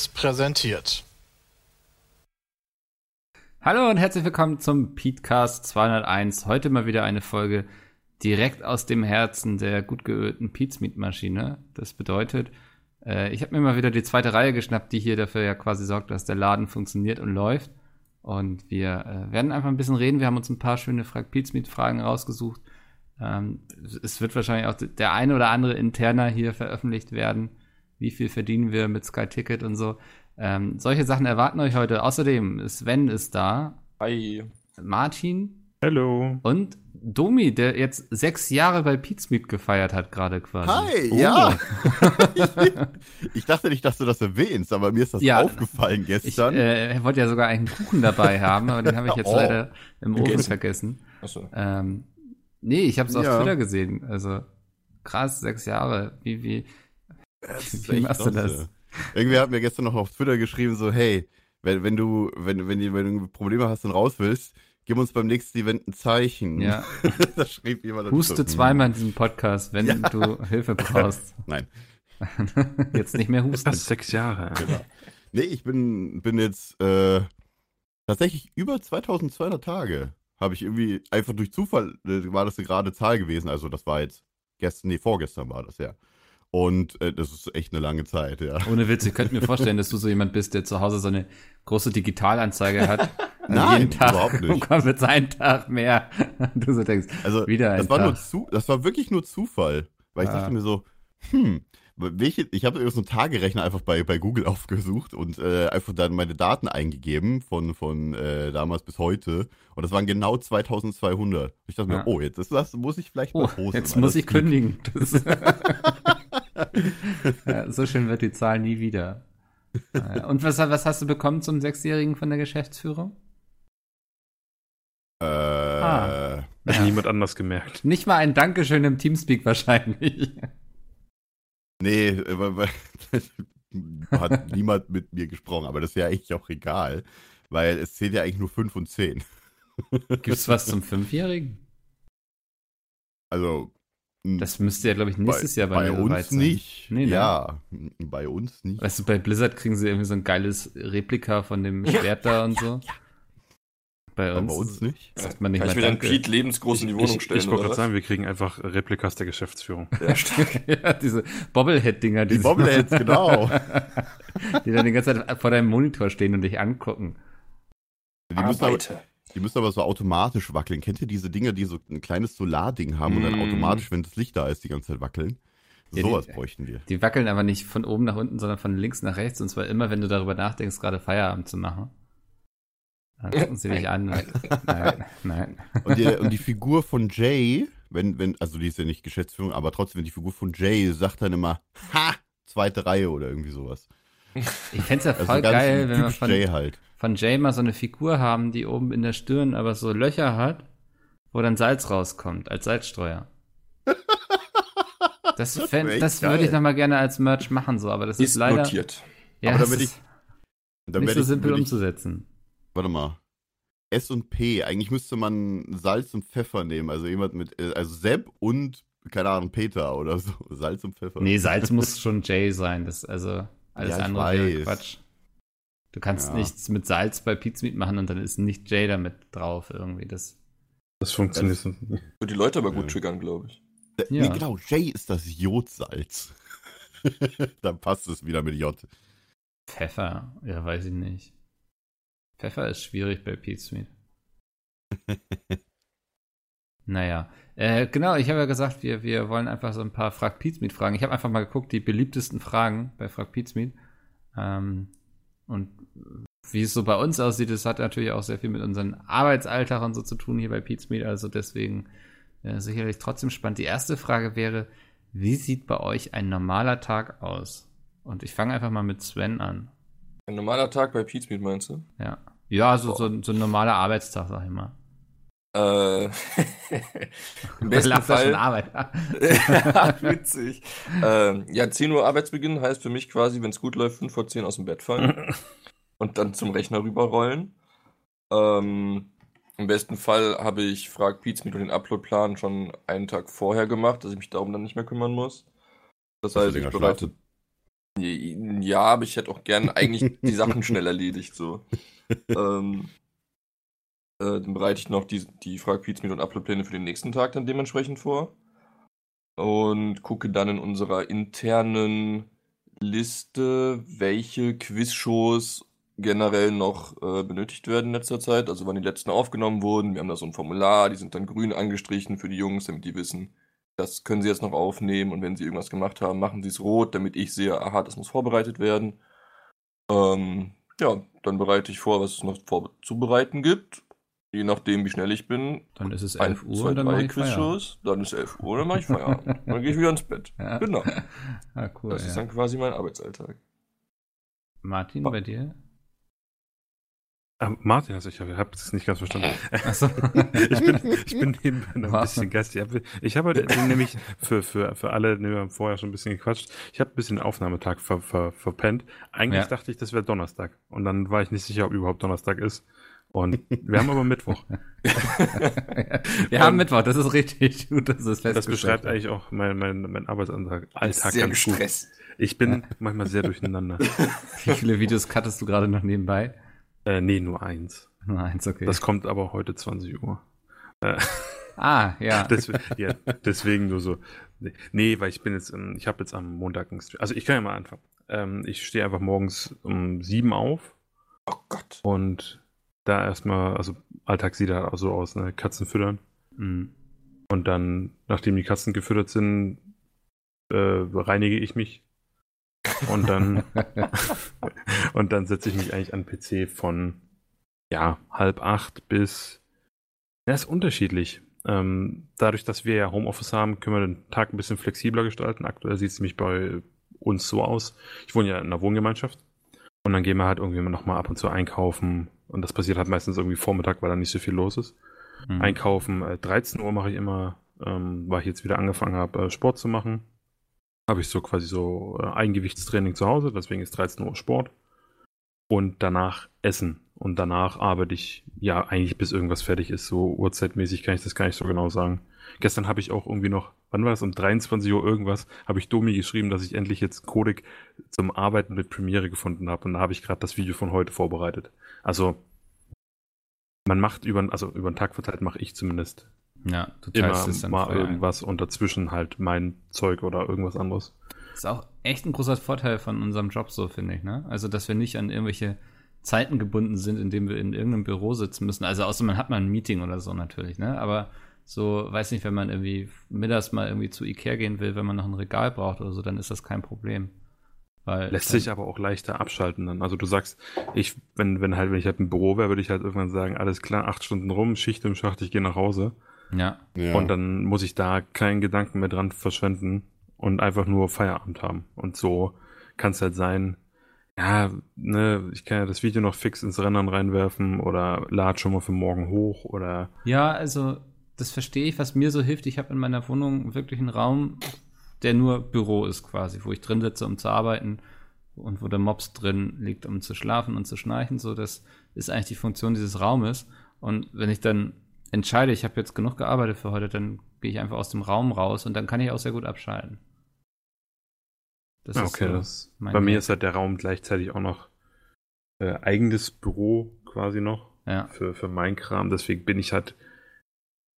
Seriös präsentiert. Hallo und herzlich willkommen zum Petecast 201. Heute mal wieder eine Folge direkt aus dem Herzen der gut geölten Pizmeat-Maschine. Das bedeutet, äh, ich habe mir mal wieder die zweite Reihe geschnappt, die hier dafür ja quasi sorgt, dass der Laden funktioniert und läuft. Und wir äh, werden einfach ein bisschen reden. Wir haben uns ein paar schöne Frag Pizmeat-Fragen rausgesucht. Ähm, es wird wahrscheinlich auch der eine oder andere interner hier veröffentlicht werden wie viel verdienen wir mit Sky Ticket und so. Ähm, solche Sachen erwarten euch heute. Außerdem, Sven ist da. Hi. Martin. Hallo. Und Domi, der jetzt sechs Jahre bei Pizmeet gefeiert hat, gerade quasi. Hi, oh. ja. ich dachte nicht, dass du das erwähnst, aber mir ist das ja, aufgefallen gestern. Ich äh, wollte ja sogar einen Kuchen dabei haben, aber den habe ich jetzt oh. leider im Ofen vergessen. Achso. Ähm, nee, ich habe es auf ja. Twitter gesehen. Also krass, sechs Jahre. Wie, wie, wie machst du das? Irgendwer hat mir gestern noch auf Twitter geschrieben, so, hey, wenn, wenn du, wenn, wenn, du, wenn du Probleme hast und raus willst, gib uns beim nächsten Event ein Zeichen. Ja. das schrieb jemand. Huste zweimal in diesem Podcast, wenn ja. du Hilfe brauchst. Nein. jetzt nicht mehr husten. Das ist sechs Jahre. Genau. Nee, ich bin, bin jetzt äh, tatsächlich über 2200 Tage. Habe ich irgendwie einfach durch Zufall, äh, war das eine gerade Zahl gewesen. Also das war jetzt gestern, nee, vorgestern war das ja. Und äh, das ist echt eine lange Zeit, ja. Ohne Witz, ich könnte mir vorstellen, dass du so jemand bist, der zu Hause so eine große Digitalanzeige hat. Nein, jeden Tag überhaupt nicht. kommt mit seinen Tag mehr. du so denkst, also, wieder ein das war Tag. Nur zu, das war wirklich nur Zufall. Weil ich ah. dachte mir so, hm, welche, ich habe so einen Tagerechner einfach bei, bei Google aufgesucht und äh, einfach dann meine Daten eingegeben von, von äh, damals bis heute. Und das waren genau 2200. Ich dachte ja. mir, oh, jetzt ist das, muss ich vielleicht mal oh, posten. Jetzt muss ich kündigen. Ja, so schön wird die Zahl nie wieder. Und was, was hast du bekommen zum Sechsjährigen von der Geschäftsführung? Äh, ah, hat ja. niemand anders gemerkt. Nicht mal ein Dankeschön im Teamspeak wahrscheinlich. Nee, weil, hat niemand mit mir gesprochen, aber das ist ja eigentlich auch egal, weil es zählt ja eigentlich nur 5 und 10. Gibt's was zum Fünfjährigen? Also, das müsste ja, glaube ich, nächstes bei, Jahr bei, bei uns nicht. Nee, ne? ja, bei uns nicht. Weißt du, bei Blizzard kriegen sie irgendwie so ein geiles Replika von dem Schwert ja, da und ja, so. Ja. Bei uns, bei uns nicht. Sagt man nicht Kann ich mir dann Pete lebensgroß in die Wohnung stellen? Ich, ich wollte gerade sagen, wir kriegen einfach Replikas der Geschäftsführung. Ja, ja diese Bobblehead-Dinger. Die Bobbleheads, genau. die dann die ganze Zeit vor deinem Monitor stehen und dich angucken. Die müssen, aber, die müssen aber so automatisch wackeln. Kennt ihr diese Dinger, die so ein kleines Solarding haben mm. und dann mm. automatisch, wenn das Licht da ist, die ganze Zeit wackeln? Ja, Sowas bräuchten wir. Die wackeln aber nicht von oben nach unten, sondern von links nach rechts. Und zwar immer, wenn du darüber nachdenkst, gerade Feierabend zu machen. Dann gucken sie dich an. nein, nein. Und die, und die Figur von Jay, wenn, wenn, also die ist ja nicht Geschäftsführung, aber trotzdem, die Figur von Jay sagt dann immer, ha, zweite Reihe oder irgendwie sowas. Ich fände es ja also voll also geil, wenn wir von Jay, halt. Von Jay mal so eine Figur haben, die oben in der Stirn aber so Löcher hat, wo dann Salz rauskommt, als Salzstreuer. Das, das, das würde ich nochmal gerne als Merch machen, so, aber das ist, ist leider. Notiert. Ja, aber damit ich, damit nicht so simpel ich, umzusetzen. Warte mal. S und P. Eigentlich müsste man Salz und Pfeffer nehmen. Also jemand mit, äh, also Sepp und, keine Ahnung, Peter oder so. Salz und Pfeffer. Nee, Salz muss schon Jay sein. Das, also, alles ja, andere wäre Quatsch. Du kannst ja. nichts mit Salz bei Pizmeat machen und dann ist nicht Jay damit drauf irgendwie. Das, das funktioniert so. Würde die Leute aber gut triggern, glaube ich. Ja. Nee, genau, Jay ist das Jodsalz. dann passt es wieder mit J. Pfeffer, ja, weiß ich nicht. Pfeffer ist schwierig bei Pizmeat. naja, äh, genau, ich habe ja gesagt, wir, wir wollen einfach so ein paar Frag Pizmeat fragen. Ich habe einfach mal geguckt, die beliebtesten Fragen bei Frag Pizmeat. Ähm, und wie es so bei uns aussieht, das hat natürlich auch sehr viel mit unserem Arbeitsalltag und so zu tun hier bei Pizmeat. Also deswegen äh, sicherlich trotzdem spannend. Die erste Frage wäre, wie sieht bei euch ein normaler Tag aus? Und ich fange einfach mal mit Sven an. Ein normaler Tag bei Pizmeat meinst du? Ja. Ja, so, so, so ein normaler Arbeitstag, sag ich mal. Äh, Im besten Fall. Arbeit. witzig. Ähm, ja, 10 Uhr Arbeitsbeginn heißt für mich quasi, wenn es gut läuft, 5 vor 10 aus dem Bett fallen und dann zum Rechner rüberrollen. Ähm, Im besten Fall habe ich Frag Pizmeet und den Uploadplan schon einen Tag vorher gemacht, dass ich mich darum dann nicht mehr kümmern muss. Das heißt, ich bereite, Ja, aber ich hätte auch gern eigentlich die Sachen schnell erledigt, so. ähm, äh, dann bereite ich noch die, die Frag Pizmeet und Upload-Pläne für den nächsten Tag dann dementsprechend vor. Und gucke dann in unserer internen Liste, welche Quizshows generell noch äh, benötigt werden in letzter Zeit. Also wann die letzten aufgenommen wurden. Wir haben da so ein Formular, die sind dann grün angestrichen für die Jungs, damit die wissen, das können sie jetzt noch aufnehmen. Und wenn sie irgendwas gemacht haben, machen sie es rot, damit ich sehe, aha, das muss vorbereitet werden. Ähm, ja, dann bereite ich vor, was es noch vorzubereiten gibt. Je nachdem, wie schnell ich bin. Dann ist es 11 Uhr und dann mache ich Quizshows. Dann ist 11 Uhr, dann mache ich Feierabend. dann gehe ich wieder ins Bett. Ja. Genau. Ah, cool. Das ja. ist dann quasi mein Arbeitsalltag. Martin, bei dir? Ähm, Martin, also ich habe hab das nicht ganz verstanden. Achso. ich bin, ich bin nebenbei noch ein bisschen geistig. Ich habe heute nämlich für, für, für alle, ne, wir haben vorher schon ein bisschen gequatscht, ich habe ein bisschen Aufnahmetag ver, ver, verpennt. Eigentlich Ja. dachte ich, das wäre Donnerstag. Und dann war ich nicht sicher, ob überhaupt Donnerstag ist. Und wir haben aber Mittwoch. Wir haben Mittwoch, das ist richtig gut, dass es Das beschreibt eigentlich auch mein, mein, mein Arbeitsalltag Alltag Sehr ganz gut. gestresst. Ich bin manchmal sehr durcheinander. Wie viele Videos cuttest du gerade noch nebenbei? Äh, nee, nur eins. Nur eins, okay. Das kommt aber heute 20 Uhr. Äh, ah, ja. deswegen, ja, deswegen nur so. Nee, weil ich bin jetzt, ich habe jetzt am Montag einen Stream. Also ich kann ja mal anfangen. Ähm, ich stehe einfach morgens um sieben auf Oh Gott. und da erstmal, also Alltag sieht halt auch so aus, ne? Katzen füttern. Hm. Und dann, nachdem die Katzen gefüttert sind, äh, reinige ich mich. Und dann, und dann setze ich mich eigentlich an den PC von ja, halb acht bis. Ja, ist unterschiedlich. Ähm, dadurch, dass wir ja Homeoffice haben, können wir den Tag ein bisschen flexibler gestalten. Aktuell sieht es nämlich bei uns so aus. Ich wohne ja in einer Wohngemeinschaft. Und dann gehen wir halt irgendwie nochmal ab und zu einkaufen. Und das passiert halt meistens irgendwie Vormittag, weil da nicht so viel los ist. Hm. Einkaufen. Äh, 13 Uhr mache ich immer, ähm, weil ich jetzt wieder angefangen habe, äh, Sport zu machen. Habe ich so quasi so äh, Eigengewichtstraining zu Hause, deswegen ist 13 Uhr Sport. Und danach Essen. Und danach arbeite ich ja eigentlich bis irgendwas fertig ist. So uhrzeitmäßig kann ich das gar nicht so genau sagen. Gestern habe ich auch irgendwie noch, wann war das? Um 23 Uhr irgendwas, habe ich Domi geschrieben, dass ich endlich jetzt Codec zum Arbeiten mit Premiere gefunden habe. Und da habe ich gerade das Video von heute vorbereitet. Also man macht über, also über den Tag verteilt mache ich zumindest Ja, du immer es dann mal ein. irgendwas und dazwischen halt mein Zeug oder irgendwas anderes. Das ist auch echt ein großer Vorteil von unserem Job, so finde ich, ne? Also, dass wir nicht an irgendwelche Zeiten gebunden sind, in denen wir in irgendeinem Büro sitzen müssen. Also, außer man hat mal ein Meeting oder so natürlich, ne? Aber so, weiß nicht, wenn man irgendwie mittags mal irgendwie zu Ikea gehen will, wenn man noch ein Regal braucht oder so, dann ist das kein Problem. Weil Lässt sich aber auch leichter abschalten dann. Also du sagst, ich, wenn, wenn halt, wenn ich halt im Büro wäre, würde ich halt irgendwann sagen, alles klar, acht Stunden rum, Schicht im Schacht, ich gehe nach Hause. Ja, Ja. Und dann muss ich da keinen Gedanken mehr dran verschwenden und einfach nur Feierabend haben. Und so kann es halt sein, ja, ne, ich kann ja das Video noch fix ins Rennen reinwerfen oder lad schon mal für morgen hoch oder Ja, also das verstehe ich, was mir so hilft. Ich habe in meiner Wohnung wirklich einen Raum, der nur Büro ist quasi, wo ich drin sitze, um zu arbeiten und wo der Mops drin liegt, um zu schlafen und zu schnarchen. So, das ist eigentlich die Funktion dieses Raumes. Und wenn ich dann entscheide, ich habe jetzt genug gearbeitet für heute, dann gehe ich einfach aus dem Raum raus und dann kann ich auch sehr gut abschalten. Das okay, so das, bei mir Hack. ist halt der Raum gleichzeitig auch noch äh, eigenes Büro quasi noch ja. für, für mein Kram. Deswegen bin ich halt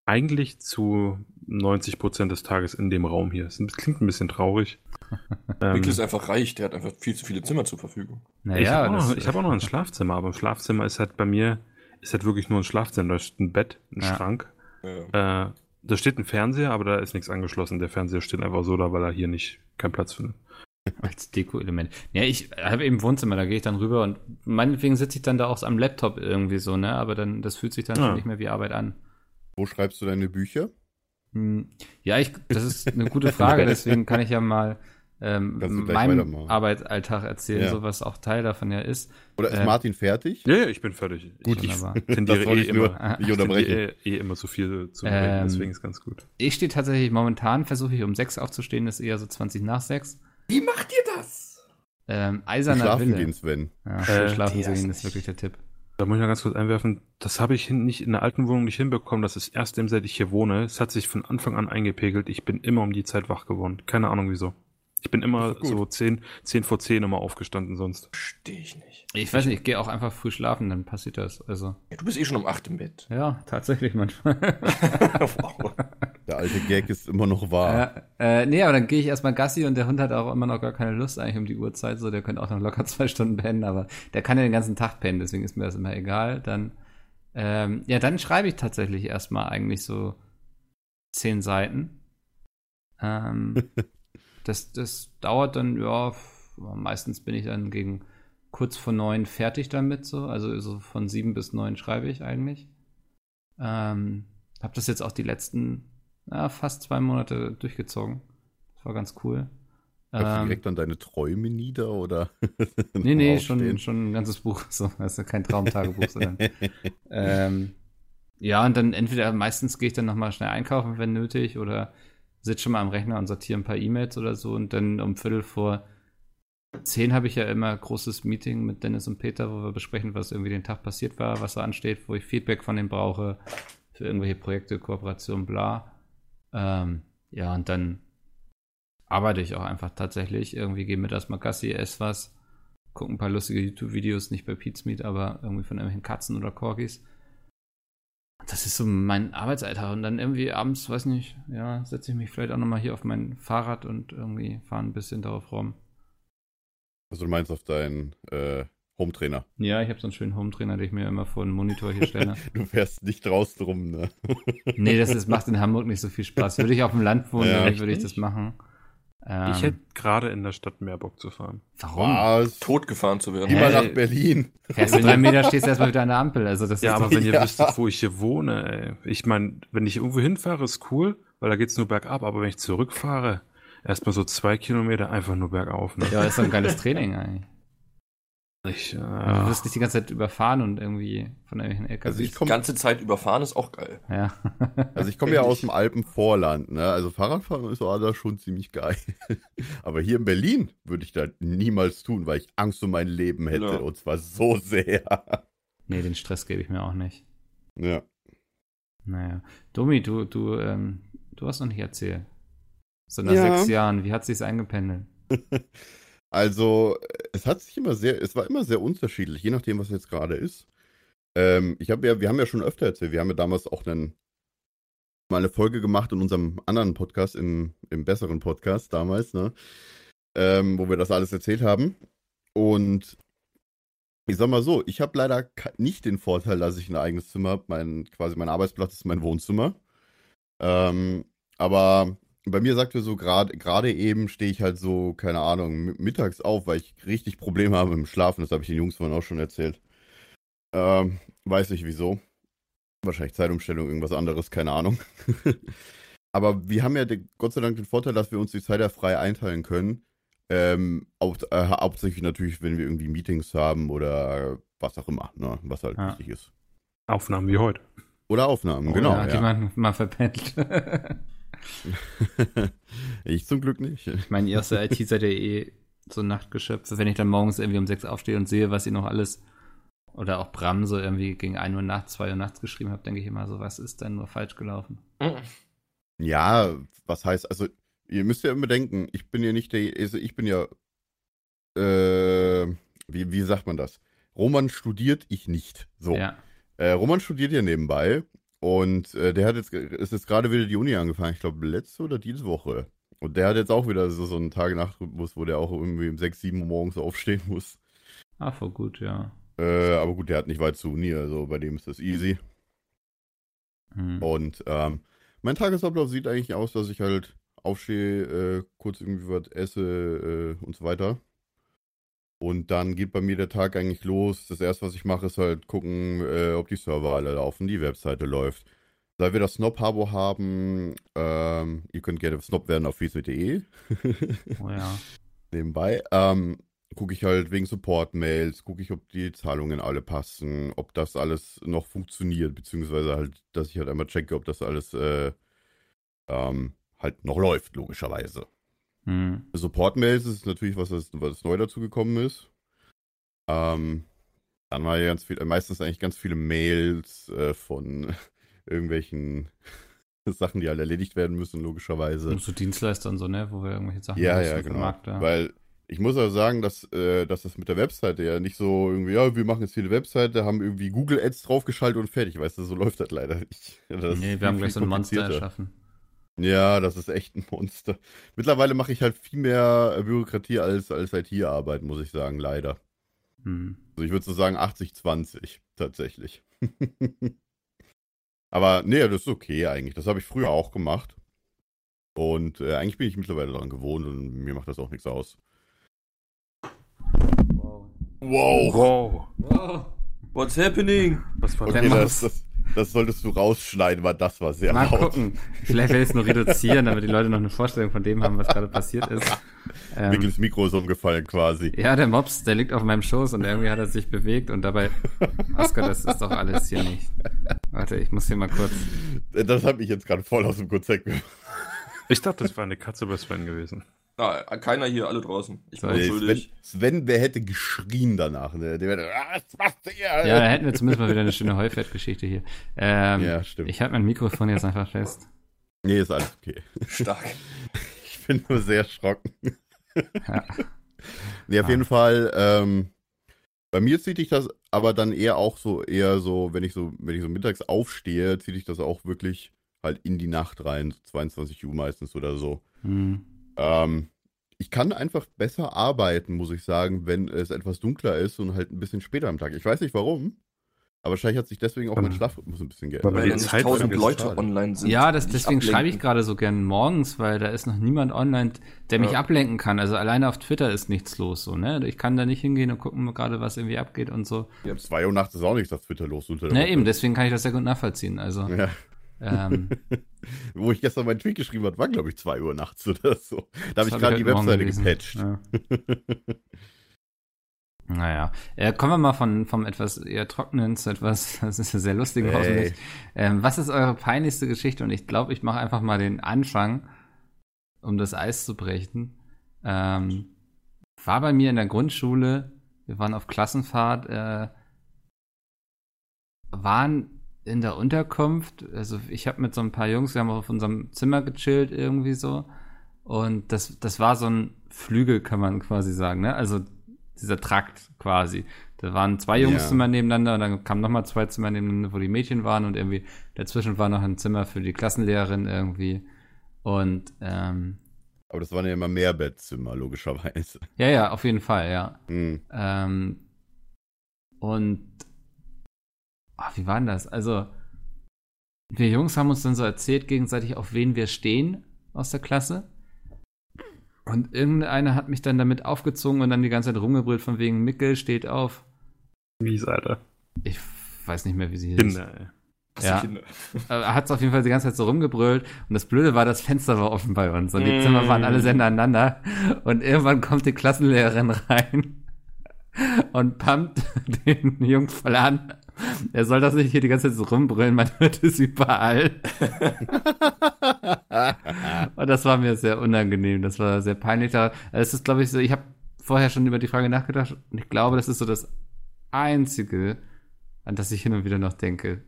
eigentlich zu 90 Prozent des Tages in dem Raum hier. Es klingt ein bisschen traurig. ähm, Mikkel ist einfach reich, der hat einfach viel zu viele Zimmer zur Verfügung. ich Naja, habe auch, das- noch- ich hab auch noch ein Schlafzimmer, aber im Schlafzimmer ist halt bei mir, ist halt wirklich nur ein Schlafzimmer. Da ist ein Bett, ein Ja. Schrank. Ja. Äh, da steht ein Fernseher, aber da ist nichts angeschlossen. Der Fernseher steht einfach so da, weil er hier nicht keinen Platz findet. Als Deko-Element. Ja, ich habe eben Wohnzimmer, da gehe ich dann rüber und meinetwegen sitze ich dann da auch am Laptop irgendwie so, ne? Aber dann, das fühlt sich dann Ja. schon nicht mehr wie Arbeit an. Wo schreibst du deine Bücher? Hm, Ja, ich, das ist eine gute Frage, deswegen kann ich ja mal ähm, meinem. Arbeitsalltag erzählen, Ja. so was auch Teil davon ja ist. Oder ist Äh, Martin fertig? Ja, ja, ich bin fertig. Gut. ich, ich tendiere Das eh ich immer, ich unterbrechen. tendiere eh, eh immer so viel zu Ähm, reden, deswegen ist ganz gut. Ich stehe tatsächlich momentan, versuche ich um sechs aufzustehen, ist eher so 20 nach sechs. Wie macht ihr das? Ähm, eiserner Schlafen Wille. gehen, Sven. Ja, Äh, schlafen gehen ist wirklich der Tipp. Da muss ich noch ganz kurz einwerfen, das habe ich nicht in der alten Wohnung nicht hinbekommen, das ist erst dem, seit ich hier wohne. Es hat sich von Anfang an eingepegelt, ich bin immer um die Zeit wach geworden. Keine Ahnung wieso. Ich bin immer so 10, 10 vor 10 immer aufgestanden sonst. Verstehe ich nicht. Ich weiß nicht, ich gehe auch einfach früh schlafen, dann passiert das. Also, Ja, du bist eh schon um 8 im Bett. ja, tatsächlich manchmal. wow. Der alte Gag ist immer noch wahr. Ja, äh, nee, aber dann gehe ich erstmal Gassi und der Hund hat auch immer noch gar keine Lust eigentlich um die Uhrzeit. So, der könnte auch noch locker zwei Stunden pennen, aber der kann ja den ganzen Tag pennen, deswegen ist mir das immer egal. Dann, ähm, ja, dann schreibe ich tatsächlich erstmal eigentlich so zehn Seiten. Ähm, das, das dauert dann, ja, meistens bin ich dann gegen kurz vor neun fertig damit, so. Also so von sieben bis neun schreibe ich eigentlich. Ähm, habe das jetzt auch die letzten ja, fast zwei Monate durchgezogen. Das war ganz cool. Schreibst du Ähm, direkt dann deine Träume nieder oder? nee, nee, schon, schon ein ganzes Buch. So, das ist ja kein Traumtagebuch, sondern. ähm, ja, und dann entweder meistens gehe ich dann nochmal schnell einkaufen, wenn nötig, oder sitze schon mal am Rechner und sortiere ein paar E-Mails oder so. Und dann um Viertel vor zehn habe ich ja immer großes Meeting mit Dennis und Peter, wo wir besprechen, was irgendwie den Tag passiert war, was da ansteht, wo ich Feedback von denen brauche für irgendwelche Projekte, Kooperationen, bla. Ähm, ja, und dann arbeite ich auch einfach tatsächlich. Irgendwie gehe mittags mal Gassi, esse was, gucke ein paar lustige YouTube-Videos, nicht bei Pete's Meat, aber irgendwie von irgendwelchen Katzen oder Corgis. Das ist so mein Arbeitsalltag. Und dann irgendwie abends, weiß nicht, ja, setze ich mich vielleicht auch nochmal hier auf mein Fahrrad und irgendwie fahre ein bisschen darauf rum. Also du meinst auf deinen äh, Hometrainer. Ja, ich habe so einen schönen Home-Trainer, den ich mir immer vor den Monitor hier stelle. Du fährst nicht draußen rum, ne? nee, das ist, macht in Hamburg nicht so viel Spaß. Würde ich auf dem Land wohnen, Ja. würde ich das machen. Ähm, Ich hätte gerade in der Stadt mehr Bock zu fahren. warum? Was? Tot gefahren zu werden. Hä? nach Berlin. Fährst du drei Meter, stehst du erstmal wieder an der Ampel. Also das Ja, ist aber wenn ihr Ja. wüsstet, wo ich hier wohne, ey. Ich meine, wenn ich irgendwo hinfahre, ist cool, weil da geht's nur bergab, aber wenn ich zurückfahre, erstmal so zwei Kilometer einfach nur bergauf. Ne? ja, ist doch ein geiles Training eigentlich. Ich, äh, Du wirst nicht die ganze Zeit überfahren und irgendwie von irgendwelchen LKWs. Also ich Die komme ganze Zeit überfahren ist auch geil. ja. also ich komme ja aus dem Alpenvorland, ne? Also Fahrradfahren ist auch da schon ziemlich geil. Aber hier in Berlin würde ich das niemals tun, weil ich Angst um mein Leben hätte. Ja. Und zwar so sehr. nee, den Stress gebe ich mir auch nicht. Ja. Naja. Domi, du, du, ähm, du hast noch nicht erzählt. So nach Ja. sechs Jahren, wie hat sich's eingependelt? Also, es hat sich immer sehr, es war immer sehr unterschiedlich, je nachdem, was jetzt gerade ist. Ähm, ich habe ja, wir haben ja schon öfter erzählt, wir haben ja damals auch einen, mal eine Folge gemacht in unserem anderen Podcast, im, im besseren Podcast damals, ne? Ähm, wo wir das alles erzählt haben. Und ich sag mal so, ich habe leider nicht den Vorteil, dass ich ein eigenes Zimmer habe. Mein, quasi mein Arbeitsplatz ist mein Wohnzimmer. Ähm, aber bei mir sagt er so, gerade gerade eben stehe ich halt so, keine Ahnung, mi- mittags auf, weil ich richtig Probleme habe mit dem Schlafen. Das habe ich den Jungs vorhin auch schon erzählt. Ähm, weiß nicht wieso. Wahrscheinlich Zeitumstellung, irgendwas anderes, keine Ahnung. Aber wir haben ja Gott sei Dank den Vorteil, dass wir uns die Zeit ja frei einteilen können. Ähm, hau äh, hauptsächlich natürlich, wenn wir irgendwie Meetings haben oder was auch immer, ne, was halt Ja. wichtig ist. Aufnahmen wie heute. Oder Aufnahmen, Oh, genau. Ja, die Ja. man mal verpennt. ich zum Glück nicht. ich meine, ihr aus der IT seid ja eh so Nachtgeschöpfe. Wenn ich dann morgens irgendwie um sechs aufstehe und sehe, was ihr noch alles oder auch Bram so irgendwie gegen 1 Uhr nachts, 2 Uhr nachts geschrieben habt, denke ich immer so, was ist denn nur falsch gelaufen? Ja, was heißt, also ihr müsst ja immer denken, ich bin ja nicht der, also ich bin ja, äh, wie, wie sagt man das? Roman studiert, ich nicht. So. Ja. Äh, Roman studiert ja nebenbei und äh, der hat jetzt, ist jetzt gerade wieder die Uni angefangen, ich glaube letzte oder diese Woche. Und der hat jetzt auch wieder so, so einen Tag-Nacht-Rhythmus, wo der auch irgendwie um 6, 7 Uhr morgens aufstehen muss. Ah, voll gut, ja. Äh, aber gut, der hat nicht weit zur Uni, also bei dem ist das easy. Hm. Und ähm, mein Tagesablauf sieht eigentlich aus, dass ich halt aufstehe, äh, kurz irgendwie was esse äh, und so weiter. Und dann geht bei mir der Tag eigentlich los. Das erste, was ich mache, ist halt gucken, äh, ob die Server alle laufen, die Webseite läuft. Da wir das Snob-Habo haben, ähm, ihr könnt gerne Snob werden auf fiesmit.de Oh ja. nebenbei. Ähm, gucke ich halt wegen Support-Mails, gucke ich, ob die Zahlungen alle passen, ob das alles noch funktioniert, beziehungsweise halt, dass ich halt einmal checke, ob das alles äh, ähm, halt noch läuft, logischerweise. Hm. Support-Mails ist natürlich was, was, was neu dazugekommen ist. Ähm, dann war ja ganz viel, meistens eigentlich ganz viele Mails äh, von irgendwelchen Sachen, die halt erledigt werden müssen, logischerweise. Und so Dienstleister und so, ne? Wo wir irgendwelche Sachen Ja, ja, genau. Markt, ja. Weil ich muss ja sagen, dass, äh, dass das mit der Webseite ja nicht so irgendwie, ja, wir machen jetzt hier eine Webseite, haben irgendwie Google Ads draufgeschaltet und fertig. Weißt du, so läuft das leider nicht. Das nee, wir haben gleich so ein Monster erschaffen. Ja, das ist echt ein Monster. Mittlerweile mache ich halt viel mehr äh, Bürokratie als, als IT-Arbeit, muss ich sagen, leider. Hm. Also ich würde so sagen 80-20 tatsächlich. Aber nee, das ist okay eigentlich. Das habe ich früher auch gemacht. Und äh, eigentlich bin ich mittlerweile daran gewohnt und mir macht das auch nichts aus. Wow. Wow. Wow. What's happening? Was war Okay, Maus. das, das, das solltest du rausschneiden, weil das war sehr Mal laut. gucken. Vielleicht werde ich es nur reduzieren, damit die Leute noch eine Vorstellung von dem haben, was gerade passiert ist. Ähm, Mickels Mikro ist umgefallen quasi. ja, der Mops, der liegt auf meinem Schoß und irgendwie hat er sich bewegt und dabei, Oskar, das ist doch alles hier nicht. Warte, ich muss hier mal kurz. Das hat mich jetzt gerade voll aus dem Konzept gebracht. Ich dachte, das war eine Katze bei Sven gewesen. Ah, keiner hier, alle draußen. Ich bin Nee, Sven, unschuldig. Sven, wer hätte geschrien danach? Ne? Der wäre, ah, was macht ihr? Ja, da hätten wir zumindest mal wieder eine schöne Heufett-Geschichte hier. Ähm, Ja, stimmt. Ich halte mein Mikrofon jetzt einfach fest. Nee, ist alles okay. Stark. Ich bin nur sehr erschrocken. Ja. Nee, auf Ah. jeden Fall, ähm, bei mir zieht ich das aber dann eher auch so, eher so, wenn ich so, wenn ich so mittags aufstehe, zieht ich das auch wirklich halt in die Nacht rein, so 22 Uhr meistens oder so. Hm. Ähm, ich kann einfach besser arbeiten, muss ich sagen, wenn es etwas dunkler ist und halt ein bisschen später am Tag. Ich weiß nicht warum, aber wahrscheinlich hat sich deswegen auch mein Ähm, Schlafrhythmus ein bisschen weil geändert. Weil nicht Zeit tausend Leute gerade. online sind. Ja, das, deswegen schreibe ich gerade so gern morgens, weil da ist noch niemand online, der mich Ja. ablenken kann. Also alleine auf Twitter ist nichts los, so, ne? Ich kann da nicht hingehen und gucken gerade, was irgendwie abgeht und so. Um 2 Uhr nachts ist auch nichts auf Twitter los. Unter der Ne, Woche. eben, deswegen kann ich das sehr gut nachvollziehen. Also, Ja. ähm, Wo ich gestern meinen Tweet geschrieben habe, war glaube ich 2 Uhr nachts oder so. Da habe ich gerade die Webseite gepatcht. Ja. Naja, äh, kommen wir mal von, vom etwas eher trockenen zu etwas, das ist ja sehr lustig Hey. hoffentlich. Ähm, was ist eure peinlichste Geschichte? Und ich glaube, ich mache einfach mal den Anfang, um das Eis zu brechen. Ähm, war bei mir in der Grundschule, wir waren auf Klassenfahrt, äh, waren in der Unterkunft, also ich habe mit so ein paar Jungs, wir haben auf unserem Zimmer gechillt irgendwie so. Und das, das war so ein Flügel, kann man quasi sagen, ne? Also dieser Trakt quasi. Da waren zwei Ja. Jungszimmer nebeneinander und dann kamen nochmal zwei Zimmer nebeneinander, wo die Mädchen waren und irgendwie dazwischen war noch ein Zimmer für die Klassenlehrerin irgendwie. Und ähm, Aber das waren ja immer Mehrbettzimmer, logischerweise. ja, ja, auf jeden Fall, ja. Hm. Ähm, und ach, wie war denn das? Also, wir Jungs haben uns dann so erzählt gegenseitig, auf wen wir stehen aus der Klasse. Und irgendeiner hat mich dann damit aufgezogen und dann die ganze Zeit rumgebrüllt von wegen Mickel steht auf. Mies, Alter. Ich weiß nicht mehr, wie sie hieß. Kinder, ey. Was Ja. Er hat es auf jeden Fall die ganze Zeit so rumgebrüllt und das Blöde war, das Fenster war offen bei uns und die Mm. Zimmer waren alle sehr nacheinander und irgendwann kommt die Klassenlehrerin rein und pumpt den Jungen voll an. Er soll das nicht hier die ganze Zeit so rumbrüllen, man hört es überall. Und das war mir sehr unangenehm, das war sehr peinlich. Es ist, glaube ich, so, ich habe vorher schon über die Frage nachgedacht und ich glaube, das ist so das Einzige, an das ich hin und wieder noch denke.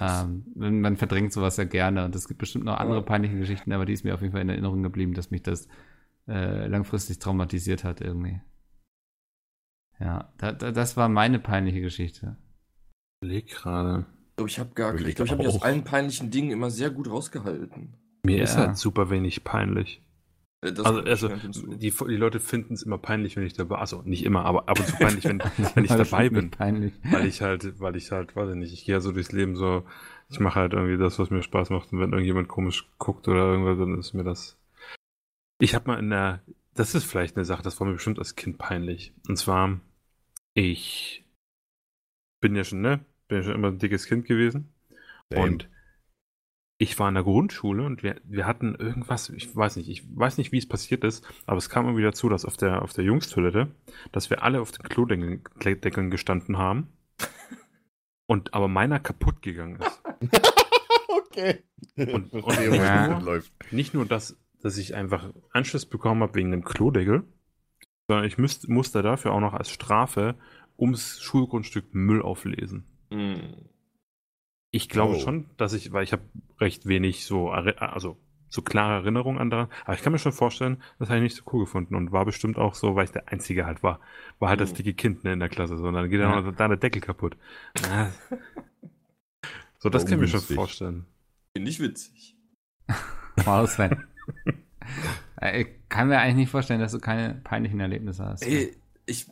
Ähm, man verdrängt sowas ja gerne und es gibt bestimmt noch andere peinliche Geschichten, aber die ist mir auf jeden Fall in Erinnerung geblieben, dass mich das äh, langfristig traumatisiert hat irgendwie. Ja, da, da, das war meine peinliche Geschichte. Leg gerade. Ich glaube, ich habe gar ich glaube, ich habe mich aus allen peinlichen Dingen immer sehr gut rausgehalten. Mir Ja. ist halt super wenig peinlich. Äh, Das Also, also die, die Leute finden es immer peinlich, wenn ich dabei, also nicht immer, aber ab und zu peinlich, wenn, wenn ich dabei bin. Peinlich. Weil ich halt, weil ich halt, weiß ich nicht, ich gehe ja so durchs Leben so, ich mache halt irgendwie das, was mir Spaß macht und wenn irgendjemand komisch guckt oder irgendwas, dann ist mir das. Ich habe mal in der, das ist vielleicht eine Sache, das war mir bestimmt als Kind peinlich. Und zwar, ich bin ja schon, ne, bin ja schon immer ein dickes Kind gewesen. Same. Und ich war in der Grundschule und wir, wir hatten irgendwas, ich weiß nicht, ich weiß nicht, wie es passiert ist, aber es kam irgendwie dazu, dass auf der, auf der Jungstoilette, dass wir alle auf den Klodeckeln Deckeln gestanden haben und aber meiner kaputt gegangen ist. okay. Und- und- Ja. da läuft. Nicht nur, dass, dass ich einfach Anschluss bekommen habe wegen dem Klodeckel, sondern ich müsst, musste dafür auch noch als Strafe ums Schulgrundstück Müll auflesen. Mm. Ich glaube Oh. schon, dass ich, weil ich habe recht wenig so, also so klare Erinnerungen an daran, aber ich kann mir schon vorstellen, das habe ich nicht so cool gefunden und war bestimmt auch so, weil ich der Einzige halt war, war halt das Mhm. dicke Kind ne, in der Klasse, so, und dann geht Ja. dann da der Deckel kaputt. Ah. so, das War kann ich mir schon vorstellen. Finde ich witzig. Wow, Sven. Äh, Ich kann mir eigentlich nicht vorstellen, dass du keine peinlichen Erlebnisse hast. Ey, ich.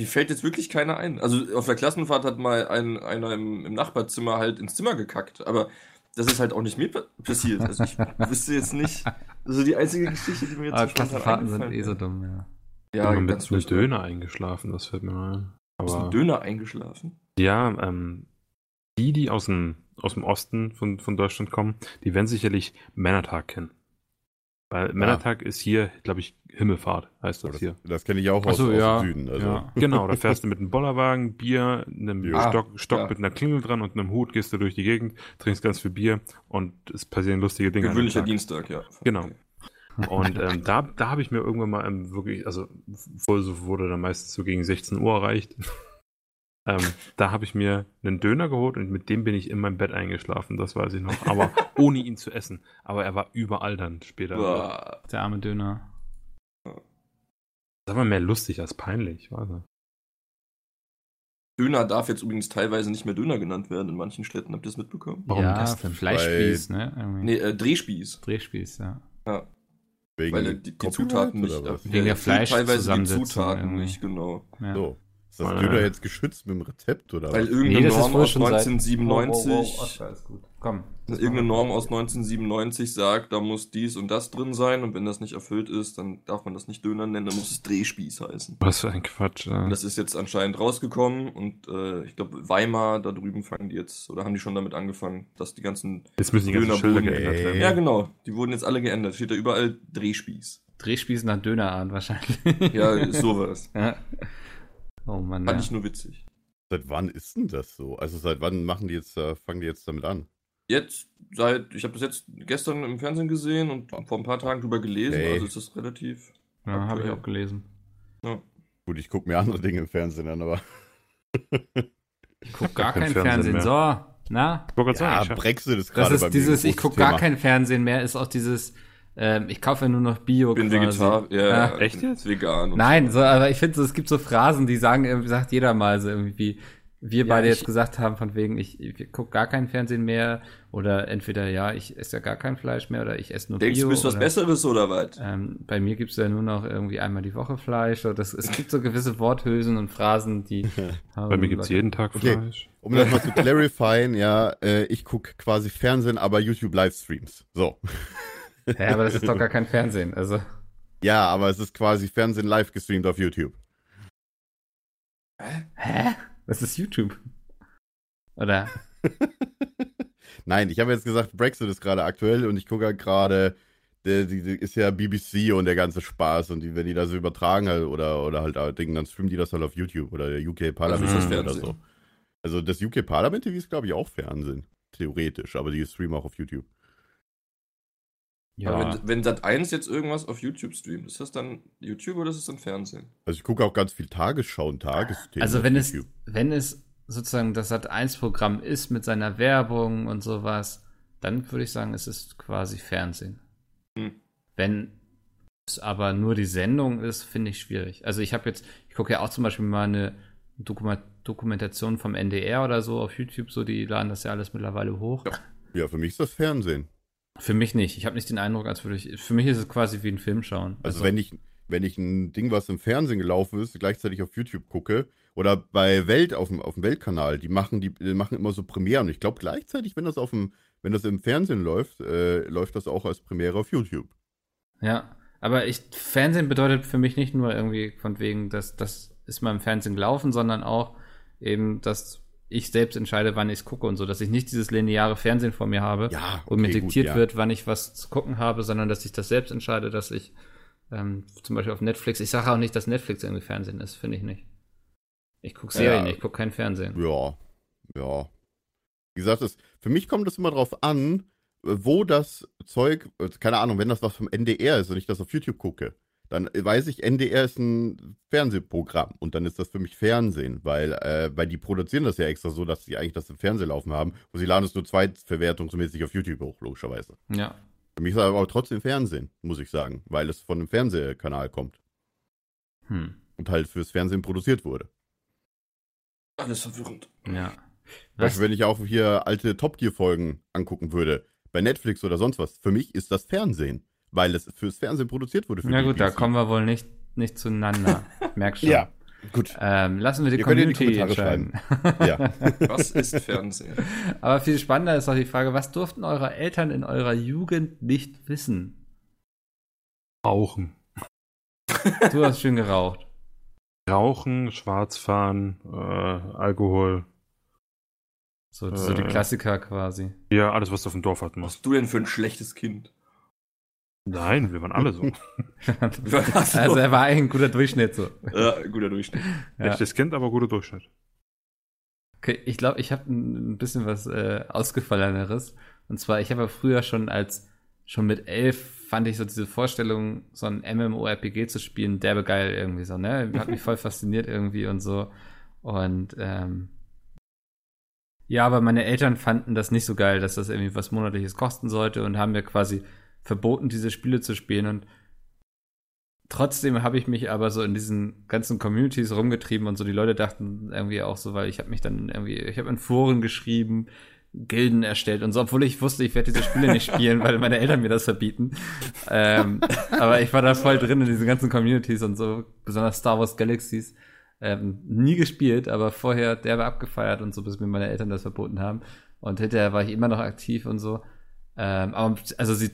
Mir fällt jetzt wirklich keiner ein. Also auf der Klassenfahrt hat mal ein, einer im, im Nachbarzimmer halt ins Zimmer gekackt, aber das ist halt auch nicht mir pa- passiert. Also ich wüsste jetzt nicht. Also die einzige Geschichte, die mir jetzt Aber Klassenfahrten sind eh so dumm, ja. Ja, ich bin mit, furchtbar. Döner eingeschlafen, das fällt mir ein. Ist ein Aber Döner eingeschlafen? ja, ähm, die, die aus dem, aus dem Osten von, von Deutschland kommen, die werden sicherlich Männertag kennen. Weil Männertag ist hier, glaube ich, Himmelfahrt, heißt Oh, das das hier. das kenne ich auch aus, so, aus ja. dem Süden. Also. ja. Genau, da fährst du mit einem Bollerwagen, Bier, einem Ja. Stock, Stock ja. mit einer Klingel dran und einem Hut, gehst du durch die Gegend, trinkst ganz viel Bier und es passieren lustige Dinge. Gewöhnlicher Tag. Dienstag, ja. Genau. Und ähm, da, da habe ich mir irgendwann mal ähm, wirklich, also so wurde dann meistens so gegen 16 Uhr erreicht. Ähm, da habe ich mir einen Döner geholt und mit dem bin ich in meinem Bett eingeschlafen, das weiß ich noch. Aber ohne ihn zu essen. Aber er war überall dann später. Boah. Der arme Döner. Das war mehr lustig als peinlich, war das. Döner darf jetzt übrigens teilweise nicht mehr Döner genannt werden in manchen Städten. Habt ihr das mitbekommen? Warum ja, das denn? Fleischspieß, ne? Irgendwie. Nee, äh, Drehspieß. Drehspieß, ja. Ja, Wegen weil die, die Zutaten nicht. Wegen der Fleisch- teilweise die Zutaten irgendwie. nicht, genau. ja. So. Ist das. Döner jetzt geschützt mit dem Rezept oder Weil was? irgendeine Nee, Norm aus schon seit- 1997, Wow, wow, wow, Oscar, ist gut. Komm. irgendeine Norm aus 1997 sagt, da muss dies und das drin sein und wenn das nicht erfüllt ist, dann darf man das nicht Döner nennen, dann muss es Drehspieß heißen. Was für ein Quatsch. Äh. das ist jetzt anscheinend rausgekommen und äh, ich glaube Weimar, da drüben fangen die jetzt, oder haben die schon damit angefangen, dass die ganzen, Jetzt müssen die ganzen Döner- Schilder Boden- geändert werden. Ey. ja genau, die wurden jetzt alle geändert, steht da überall Drehspieß. Drehspieß nach Dönerart wahrscheinlich. Ja, sowas. ja. Oh Mann, Fand ja. ich nur witzig. Seit wann ist denn das so? Also seit wann machen die jetzt, äh, fangen die jetzt damit an? Jetzt, seit, ich habe das jetzt gestern im Fernsehen gesehen und vor ein paar Tagen drüber gelesen, Okay. also ist das relativ. ja habe ich auch gelesen. Gut, ich gucke mir andere Dinge im Fernsehen an, aber. Ich guck gar kein kein Fernsehen Fernsehen. So, na? Ich Ja, sagen, Brexit ist Das gerade bei ist mir dieses, ich guck großes gar kein Fernsehen mehr, ist auch dieses, ähm, ich kaufe nur noch Bio bin quasi. Vegetar, ja, Ja. Echt jetzt? Vegan. Nein, so. so, aber ich finde, so, es gibt so Phrasen, die sagen, irgendwie sagt jeder mal so irgendwie, wir Ja, beide ich- jetzt gesagt haben, von wegen, ich, ich gucke gar kein Fernsehen mehr oder entweder ja, ich esse ja gar kein Fleisch mehr oder ich esse nur Denkst Bio. du, bist was Besseres oder was? Ähm, bei mir gibt's ja nur noch irgendwie einmal die Woche Fleisch. Oder das, es gibt so gewisse Worthülsen und Phrasen, die. Bei mir gibt's jeden Tag Okay. Fleisch. Um das mal zu clarifyen, ja, äh, ich gucke quasi Fernsehen, aber YouTube-Livestreams. So. Ja, aber das ist doch gar kein Fernsehen. Also. Ja, aber es ist quasi Fernsehen live gestreamt auf YouTube. Hä? Das ist YouTube. Oder? Nein, ich habe jetzt gesagt, Brexit ist gerade aktuell und ich gucke halt gerade, der, die, die ist ja BBC und der ganze Spaß und die, wenn die das übertragen halt, oder, oder halt äh, Dinge, dann streamen die das halt auf YouTube oder der UK Parlament Also oder so. Also das UK Parlament TV ist, glaube ich, auch Fernsehen. Theoretisch, aber die streamen auch auf YouTube. Ja. Aber wenn, wenn Sat 1 jetzt irgendwas auf YouTube streamt, ist das dann YouTube oder ist das dann Fernsehen? Also ich gucke auch ganz viel Tagesschau und Tagesthemen Also auf wenn es, YouTube. wenn es sozusagen das Sat1-Programm ist mit seiner Werbung und sowas, dann würde ich sagen, es ist quasi Fernsehen. Hm. Wenn es aber nur die Sendung ist, finde ich schwierig. Also ich habe jetzt, ich gucke ja auch zum Beispiel mal eine Dokumentation vom NDR oder so auf YouTube, so die laden das ja alles mittlerweile hoch. Ja. Ja, für mich ist das Fernsehen. Für mich nicht. Ich habe nicht den Eindruck, als würde ich. Für mich ist es quasi wie ein Film schauen. Also, wenn ich, wenn ich ein Ding, was im Fernsehen gelaufen ist, gleichzeitig auf YouTube gucke, oder bei Welt auf dem, auf dem Weltkanal, die machen, die, die machen immer so Premieren. Ich glaube gleichzeitig, wenn das auf dem, wenn das im Fernsehen läuft, äh, läuft das auch als Premiere auf YouTube. Ja, aber ich, Fernsehen bedeutet für mich nicht nur irgendwie von wegen, dass das ist mal im Fernsehen gelaufen, sondern auch eben, dass ich selbst entscheide, wann ich es gucke und so, dass ich nicht dieses lineare Fernsehen vor mir habe Ja, und mir okay, diktiert gut, ja. wird, wann ich was zu gucken habe, sondern dass ich das selbst entscheide, dass ich ähm, zum Beispiel auf Netflix, ich sage auch nicht, dass Netflix irgendwie Fernsehen ist, finde ich nicht. Ich gucke Serien, Ja. ich gucke kein Fernsehen. Ja, ja. Wie gesagt, es, für mich kommt es immer drauf an, äh, wo das Zeug, äh, keine Ahnung, wenn das was vom NDR ist und ich das auf YouTube gucke, dann weiß ich, NDR ist ein Fernsehprogramm und dann ist das für mich Fernsehen, weil, äh, weil die produzieren das ja extra so, dass sie eigentlich das im Fernsehen laufen haben und sie laden es nur zweitverwertungsmäßig auf YouTube hoch, logischerweise. Ja. Für mich ist aber trotzdem Fernsehen, muss ich sagen, weil es von einem Fernsehkanal kommt Hm. und halt fürs Fernsehen produziert wurde. Alles verwirrend. Ja. Beispiel, wenn ich auch hier alte Top Gear Folgen angucken würde, bei Netflix oder sonst was, für mich ist das Fernsehen, weil es fürs Fernsehen produziert wurde. Für Na die gut, da BBC. kommen wir wohl nicht, nicht zueinander. Merk schon. Ja, gut. Ähm, lassen wir die Ihr die Community Kommentare entscheiden. Ja. Was ist Fernsehen? Aber viel spannender ist auch die Frage, was durften eure Eltern in eurer Jugend nicht wissen? Rauchen. Du hast schön geraucht. Rauchen, Schwarzfahren, äh, Alkohol. So, so die Äh. Klassiker quasi. Ja, alles, was du auf dem Dorf hatten Was musst. bist du denn für ein schlechtes Kind? Nein, wir waren alle so. also er war eigentlich ein guter Durchschnitt so. ja, guter Durchschnitt. Ja. Schlechtes Kind, aber guter Durchschnitt. Okay, ich glaube, ich habe ein ein bisschen was äh, ausgefalleneres. Und zwar, ich habe ja früher schon als, schon mit elf fand ich so diese Vorstellung, so ein MMORPG zu spielen, derbe geil irgendwie so, ne? Hat mich voll fasziniert irgendwie und so. Und ähm, ja, aber meine Eltern fanden das nicht so geil, dass das irgendwie was Monatliches kosten sollte und haben mir quasi verboten, diese Spiele zu spielen. Und trotzdem habe ich mich aber so in diesen ganzen Communities rumgetrieben und so die Leute dachten irgendwie auch so, weil ich habe mich dann irgendwie, ich habe in Foren geschrieben, Gilden erstellt und so, obwohl ich wusste, ich werde diese Spiele nicht spielen, weil meine Eltern mir das verbieten. Ähm, aber ich war da voll drin in diesen ganzen Communities und so, besonders Star Wars Galaxies. Ähm, nie gespielt, aber vorher derbe abgefeiert und so, bis mir meine Eltern das verboten haben. Und hinterher war ich immer noch aktiv und so. Ähm, aber also sie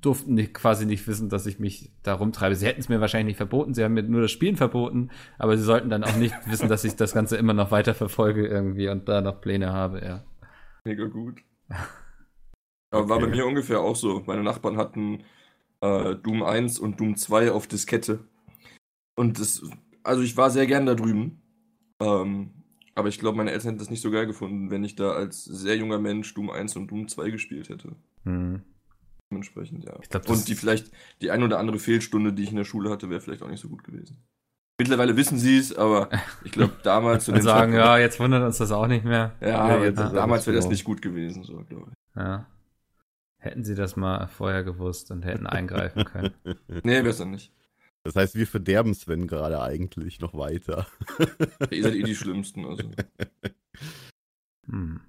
durften nicht, quasi nicht wissen, dass ich mich da rumtreibe. Sie hätten es mir wahrscheinlich nicht verboten, sie haben mir nur das Spielen verboten, aber sie sollten dann auch nicht wissen, dass ich das Ganze immer noch weiter verfolge irgendwie und da noch Pläne habe, ja. Mega gut. Aber war bei mir ungefähr auch so. Meine Nachbarn hatten äh, Doom 1 und Doom 2 auf Diskette. Und das, also ich war sehr gern da drüben. Ähm, aber ich glaube, meine Eltern hätten das nicht so geil gefunden, wenn ich da als sehr junger Mensch Doom 1 und Doom 2 gespielt hätte. Hm. Dementsprechend, ja. Ich glaub, und die vielleicht, die ein oder andere Fehlstunde, die ich in der Schule hatte, wäre vielleicht auch nicht so gut gewesen. Mittlerweile wissen sie es, aber ich glaube, damals zu dem sagen, Zeitpunkt- ja, jetzt wundert uns das auch nicht mehr. ja, Ja, damals wäre das nicht gut gewesen, so, glaube ich. Ja. Hätten sie das mal vorher gewusst und hätten eingreifen können. Nee, besser nicht. Das heißt, wir verderben Sven gerade eigentlich noch weiter. Ihr seid eh die Schlimmsten, also. Hm.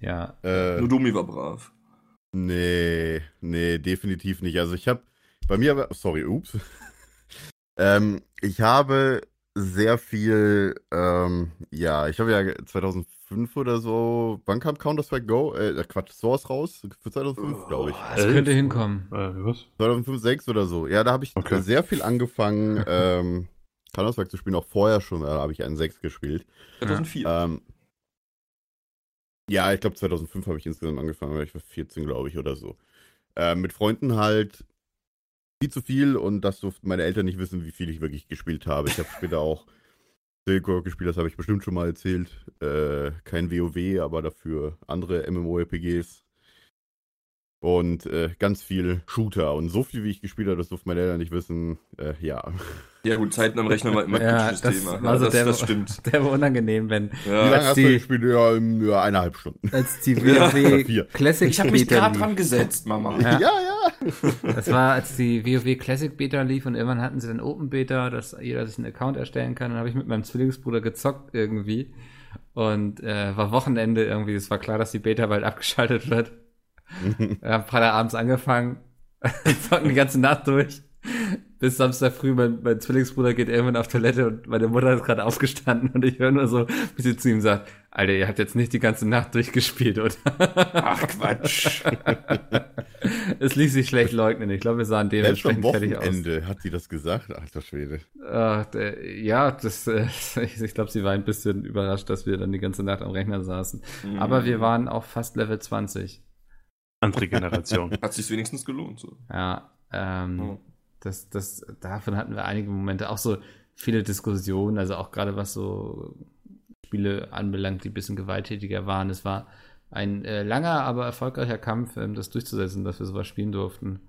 Ja, Äh, Nur Dumi war brav. Nee, nee, definitiv nicht. Also ich habe, bei mir, war- sorry, ups. ähm, ich habe sehr viel, ähm, ja, ich habe ja 2005 oder so, wann kam Counter-Strike Go? Äh, Quatsch, Source raus? Für 2005, glaube ich. das könnte hinkommen. Äh, was? 2005, 6 oder so. Ja, da habe ich Okay. sehr viel angefangen, ähm, Counter-Strike zu spielen, auch vorher schon, da habe ich einen 6 gespielt. 2004. Ähm, ja, ich glaube 2005 habe ich insgesamt angefangen, weil ich war 14, glaube ich, oder so. Ähm, mit Freunden halt viel zu viel und das durften meine Eltern nicht wissen, wie viel ich wirklich gespielt habe. Ich habe später auch Silk gespielt, das habe ich bestimmt schon mal erzählt. Äh, kein WoW, aber dafür andere MMORPGs. Und äh, ganz viel Shooter. Und so viel, wie ich gespielt habe, das durften meine Eltern nicht wissen. Äh, ja. ja, gut, Zeiten am Rechner war immer ein Ja, kritisches das Thema. so das, der- das stimmt. Der war unangenehm, wenn Wie Ja. lange als hast du die- gespielt? Ja, ja, eineinhalb Stunden. als die Ja. WoW Vier. Classic Ich habe mich gerade dran gesetzt, Mama. Ja. ja. ja. Das war, als die WoW Classic Beta lief und irgendwann hatten sie dann Open Beta, dass jeder sich einen Account erstellen kann. Dann habe ich mit meinem Zwillingsbruder gezockt irgendwie und äh, war Wochenende irgendwie. Es war klar, dass die Beta bald abgeschaltet wird. Wir haben Freitag abends angefangen, zocken die ganze Nacht durch. Bis Samstag früh, mein, mein Zwillingsbruder geht irgendwann auf Toilette und meine Mutter ist gerade aufgestanden und ich höre nur so, wie sie zu ihm sagt, Alter, ihr habt jetzt nicht die ganze Nacht durchgespielt, oder? Ach, Quatsch. es ließ sich schlecht leugnen. Ich glaube, wir sahen dementsprechend fertig aus. Wochenende hat sie das gesagt. Alter Schwede. Ach, der, ja, das, äh, ich, ich glaube, sie war ein bisschen überrascht, dass wir dann die ganze Nacht am Rechner saßen. Aber wir waren auch fast Level 20. Andere Generation. Hat sich wenigstens gelohnt, so. Ja, ähm, Ja. das, das, davon hatten wir einige Momente, auch so viele Diskussionen, also auch gerade was so Spiele anbelangt, die ein bisschen gewalttätiger waren. Es war ein äh, langer, aber erfolgreicher Kampf, ähm, das durchzusetzen, dass wir sowas spielen durften.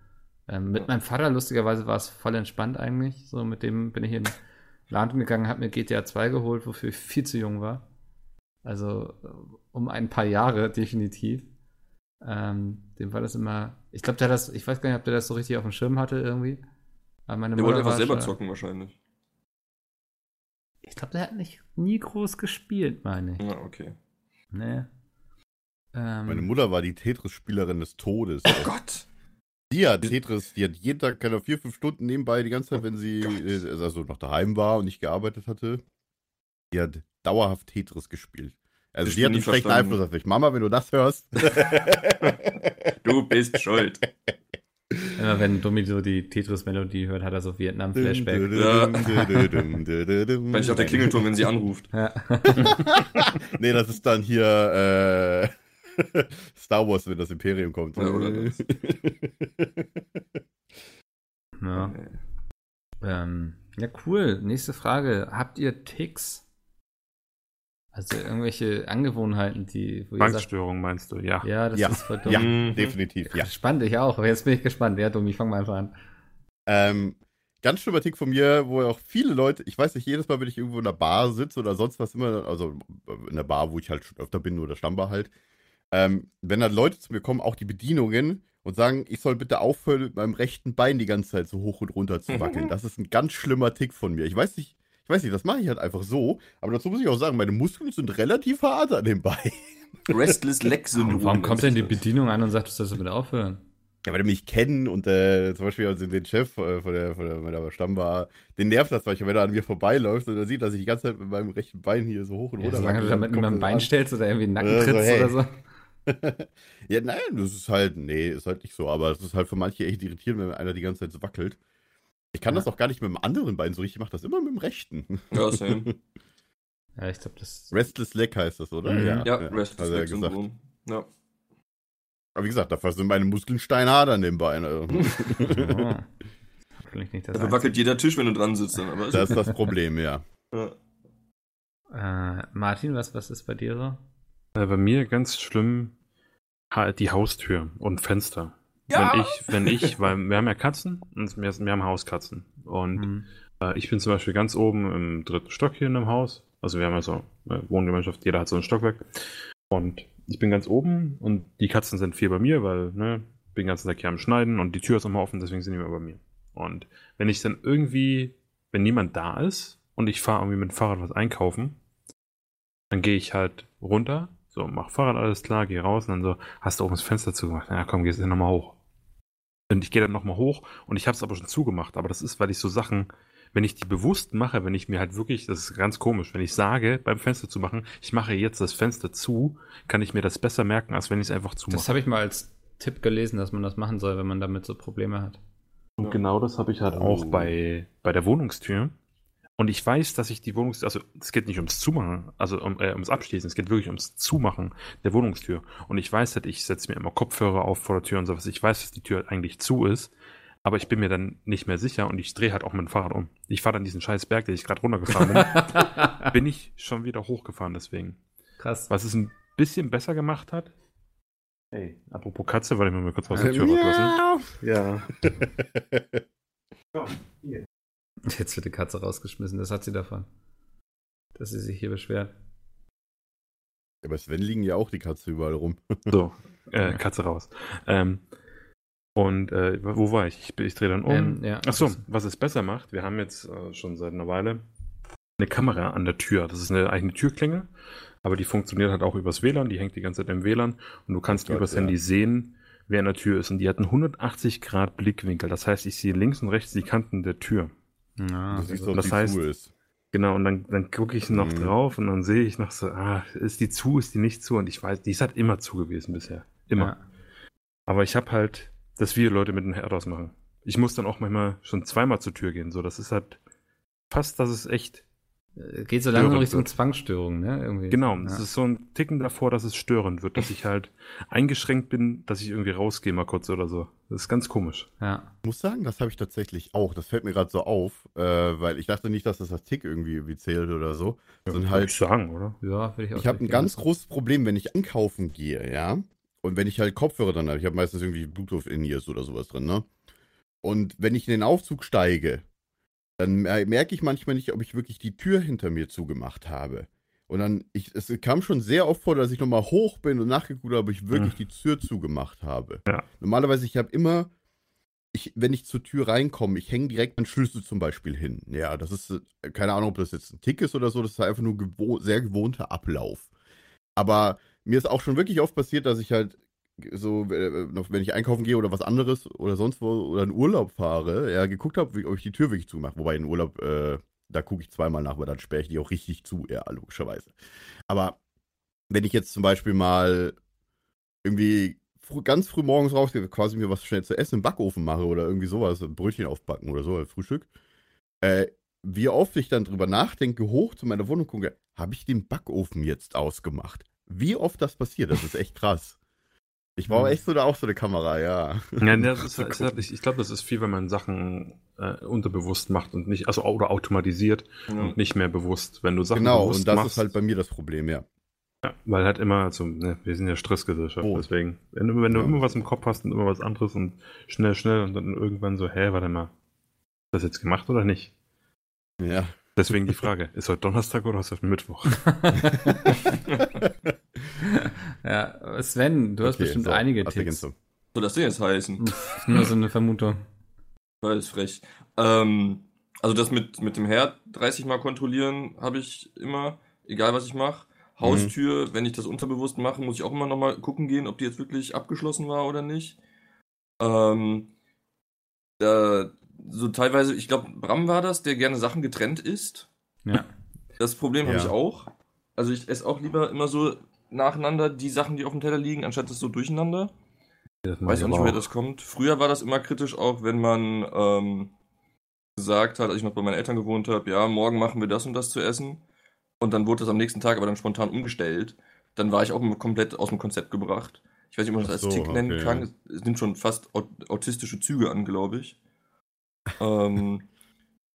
Ähm, mit meinem Vater, lustigerweise, war es voll entspannt eigentlich. So, mit dem bin ich in den Laden gegangen, habe mir GTA 2 geholt, wofür ich viel zu jung war. Also äh, um ein paar Jahre definitiv. Ähm, dem war das immer. Ich glaube, der das, ich weiß gar nicht, ob der das so richtig auf dem Schirm hatte irgendwie. Aber meine Der Mutter wollte einfach war selber schon- zocken wahrscheinlich. Ich glaube, der hat nicht nie groß gespielt, meine ich. Ja, okay. Nee. Ähm, Meine Mutter war die Tetris-Spielerin des Todes. Oh Gott! Die hat Tetris, die hat jeden Tag, keine Ahnung, vier, fünf Stunden nebenbei die ganze Zeit, wenn sie äh, also noch daheim war und nicht gearbeitet hatte. Die hat dauerhaft Tetris gespielt. Also Ich die hat einen schlechten verstanden. Einfluss auf mich. Mama, wenn du das hörst. Du bist schuld. immer wenn Dummi so die Tetris-Melodie hört, hat er so Vietnam-Flashback. Wenn ich auf der Klingelton, wenn sie anruft. Ja. Nee, das ist dann hier äh, Star Wars, wenn das Imperium kommt. Ja, oder das. ja. Ähm, ja, cool. Nächste Frage. Habt ihr Ticks? Also irgendwelche Angewohnheiten, die, sagt, Bankstörung meinst du, ja. ja, das Ja. ist voll dumm. Ja, Mhm. definitiv, ja. Spannend, ich auch. Aber jetzt bin ich gespannt. Ja, dumm, ich fange mal einfach an. Ähm, ganz schlimmer Tick von mir, wo auch viele Leute, ich weiß nicht, jedes Mal, wenn ich irgendwo in einer Bar sitze oder sonst was immer, also in der Bar, wo ich halt schon öfter bin oder Stammbar halt, ähm, wenn dann Leute zu mir kommen, auch die Bedienungen, und sagen, ich soll bitte aufhören, mit meinem rechten Bein die ganze Zeit so hoch und runter zu wackeln. Das ist ein ganz schlimmer Tick von mir. Ich weiß nicht, ich weiß nicht, das mache ich halt einfach so, aber dazu muss ich auch sagen, meine Muskeln sind relativ hart an dem Bein. Restless Leg Syndrom. Warum kommt denn die Bedienung an und sagt, du sollst damit aufhören? Ja, weil die mich kennen und äh, zum Beispiel also den Chef äh, von, der, von der, meiner Stammbar, den nervt das manchmal, wenn er an mir vorbeiläuft und er sieht, dass ich die ganze Zeit mit meinem rechten Bein hier so hoch und Ja, runter solange du damit mit meinem Bein das stellst oder irgendwie den Nacken Äh, trittst hey. oder so. an. Ja, nein, das ist halt, nee, ist halt nicht so, aber es ist halt für manche echt irritierend, wenn einer die ganze Zeit so wackelt. Ich kann Ja. das auch gar nicht mit dem anderen Bein so richtig, ich mache das immer mit dem rechten. Ja, same. Ja, ich glaube, das. Restless Leg heißt das, oder? Mhm. Ja, hat Restless Leg. Syndrom. Ja. Aber wie gesagt, dafür sind meine Muskeln steinhart an dem Bein. Also. Oh. Vielleicht nicht das. Dafür wackelt jeder Tisch, wenn du dran sitzt. Dann, Das ist das Problem, ja. ja. Äh, Martin, was, was ist bei dir so? Äh, bei mir ganz schlimm ha- die Haustür und Fenster. Ja! Wenn ich, wenn ich, weil wir haben ja Katzen und wir, wir haben Hauskatzen. Und Hm. äh, ich bin zum Beispiel ganz oben im dritten Stock hier in einem Haus. Also wir haben ja so eine Wohngemeinschaft, jeder hat so ein Stockwerk. Und ich bin ganz oben und die Katzen sind viel bei mir, weil, ne, bin den ganzen Tag hier am Schneiden und die Tür ist immer offen, deswegen sind die immer bei mir. Und wenn ich dann irgendwie, wenn niemand da ist und ich fahre irgendwie mit dem Fahrrad was einkaufen, dann gehe ich halt runter, so, mach Fahrrad alles klar, gehe raus und dann so, hast du oben das Fenster zugemacht? Ja, komm, gehst du nochmal hoch. Und ich gehe dann nochmal hoch und ich habe es aber schon zugemacht, aber das ist, weil ich so Sachen, wenn ich die bewusst mache, wenn ich mir halt wirklich, das ist ganz komisch, wenn ich sage, beim Fenster zu machen, ich mache jetzt das Fenster zu, kann ich mir das besser merken, als wenn ich es einfach Das zumache. habe ich mal als Tipp gelesen, dass man das machen soll, wenn man damit so Probleme hat. Und genau das habe ich halt auch bei, bei der Wohnungstür. Und ich weiß, dass ich die Wohnungstür, also es geht nicht ums Zumachen, also um, äh, ums Abschließen, es geht wirklich ums Zumachen der Wohnungstür. Und ich weiß halt, ich setze mir immer Kopfhörer auf vor der Tür und sowas. Ich weiß, dass die Tür eigentlich zu ist, aber ich bin mir dann nicht mehr sicher und ich drehe halt auch mein Fahrrad um. Ich fahre dann diesen scheiß Berg, den ich gerade runtergefahren bin, bin ich schon wieder hochgefahren deswegen. Krass. Was es ein bisschen besser gemacht hat. Hey, apropos Katze, wollte ich mir mal kurz aus der Tür rauslassen. Ja. Jetzt wird die Katze rausgeschmissen, das hat sie davon. Dass sie sich hier beschwert. Ja, Bei Sven liegen ja auch die Katze überall rum. So, äh, Katze raus. Ähm, und äh, wo war ich? Ich, ich drehe dann um. Ähm, ja, Achso, das- was es besser macht, wir haben jetzt äh, schon seit einer Weile eine Kamera an der Tür. Das ist eine eigene Türklingel, aber die funktioniert halt auch übers WLAN, die hängt die ganze Zeit im WLAN und du kannst Gott, übers ja. Handy sehen, wer an der Tür ist. Und die hat einen 180 Grad Blickwinkel. Das heißt, ich sehe links und rechts die Kanten der Tür. Ja, du siehst doch, das wie heißt- zu ist. Genau, und dann, dann gucke ich noch Mhm. drauf und dann sehe ich noch so, ah, ist die zu, ist die nicht zu? Und ich weiß, die ist halt immer zu gewesen bisher. Immer. Ja. Aber ich habe halt, dass wir Leute mit dem Herd ausmachen. Ich muss dann auch manchmal schon zweimal zur Tür gehen. So, das ist halt fast, das ist echt. Äh, Geht so langsam Richtung wird. Zwangsstörung, ne? Irgendwie. Genau, Ja. das ist so ein Ticken davor, dass es störend wird, dass ich halt eingeschränkt bin, dass ich irgendwie rausgehe mal kurz oder so. Das ist ganz komisch. ja. Ich muss sagen, das habe ich tatsächlich auch. Das fällt mir gerade so auf, äh, weil ich dachte nicht, dass das als Tick irgendwie, irgendwie zählt oder so. Sondern Würd halt, ich sagen, oder? Ja, ich auch ich habe ein ganz großes Problem, wenn ich einkaufen gehe, ja. Und wenn ich halt Kopfhörer dann habe, ich habe meistens irgendwie Bluetooth in ears oder sowas drin, ne? Und wenn ich in den Aufzug steige, dann mer- merke ich manchmal nicht, ob ich wirklich die Tür hinter mir zugemacht habe. Und dann, ich, es kam schon sehr oft vor, dass ich nochmal hoch bin und nachgeguckt habe, ob ich wirklich die Tür zugemacht habe. Ja. Normalerweise, ich habe immer, ich, wenn ich zur Tür reinkomme, ich hänge direkt meinen Schlüssel zum Beispiel hin. Ja, das ist, äh, keine Ahnung, ob das jetzt ein Tick ist oder so, das ist einfach nur gewo sehr gewohnter Ablauf. Aber mir ist auch schon wirklich oft passiert, dass ich halt so, äh, wenn ich einkaufen gehe oder was anderes oder sonst wo oder in Urlaub fahre, ja, geguckt habe, ob ich die Tür wirklich zumache. Wobei in Urlaub, äh, da gucke ich zweimal nach, weil dann sperre ich die auch richtig zu, ja, logischerweise. Aber wenn ich jetzt zum Beispiel mal irgendwie fr ganz früh morgens rausgehe, quasi mir was schnell zu essen im Backofen mache oder irgendwie sowas, ein Brötchen aufbacken oder so, Frühstück, äh, wie oft ich dann drüber nachdenke, hoch zu meiner Wohnung gucke, habe ich den Backofen jetzt ausgemacht? Wie oft das passiert, das ist echt krass. Ich brauche Mhm. echt so auch so eine Kamera, ja. Ja, ne, das ist, ist halt, ich, ich glaube, das ist viel, wenn man Sachen äh, unterbewusst macht und nicht, also oder automatisiert Ja. und nicht mehr bewusst. Wenn du Sachen Genau, bewusst und das machst, ist halt bei mir das Problem, ja. ja, weil halt immer, also, ne, wir sind ja Stressgesellschaft, Oh. deswegen, wenn du, wenn du Ja. immer was im Kopf hast und immer was anderes und schnell, schnell und dann irgendwann so, hä, warte mal, ist das jetzt gemacht oder nicht? Ja. Deswegen die Frage, ist heute Donnerstag oder ist heute Mittwoch? ja, Sven, du hast Okay, bestimmt so, einige Tipps. Soll das denn jetzt heißen? Nur so eine Vermutung. Weil ist frech. Ähm, also das mit, mit dem Herd 30 Mal kontrollieren habe ich immer, egal was ich mache. Haustür, wenn ich das unterbewusst mache, muss ich auch immer nochmal gucken gehen, ob die jetzt wirklich abgeschlossen war oder nicht. Ähm, da, so teilweise, ich glaube, Bram war das, der gerne Sachen getrennt isst. Ja. Das Problem habe Ja. ich auch. Also ich esse auch lieber immer so nacheinander die Sachen, die auf dem Teller liegen, anstatt das so durcheinander. Das Weiß ich auch nicht, woher das kommt. Früher war das immer kritisch, auch wenn man ähm, gesagt hat, als ich noch bei meinen Eltern gewohnt habe, ja, morgen machen wir das und das zu essen. Und dann wurde das am nächsten Tag aber dann spontan umgestellt. Dann war ich auch immer komplett aus dem Konzept gebracht. Ich weiß nicht, ob man das Ach als so, Tick nennen okay, kann. ja. Es, nimmt schon fast aut autistische Züge an, glaube ich. Ähm,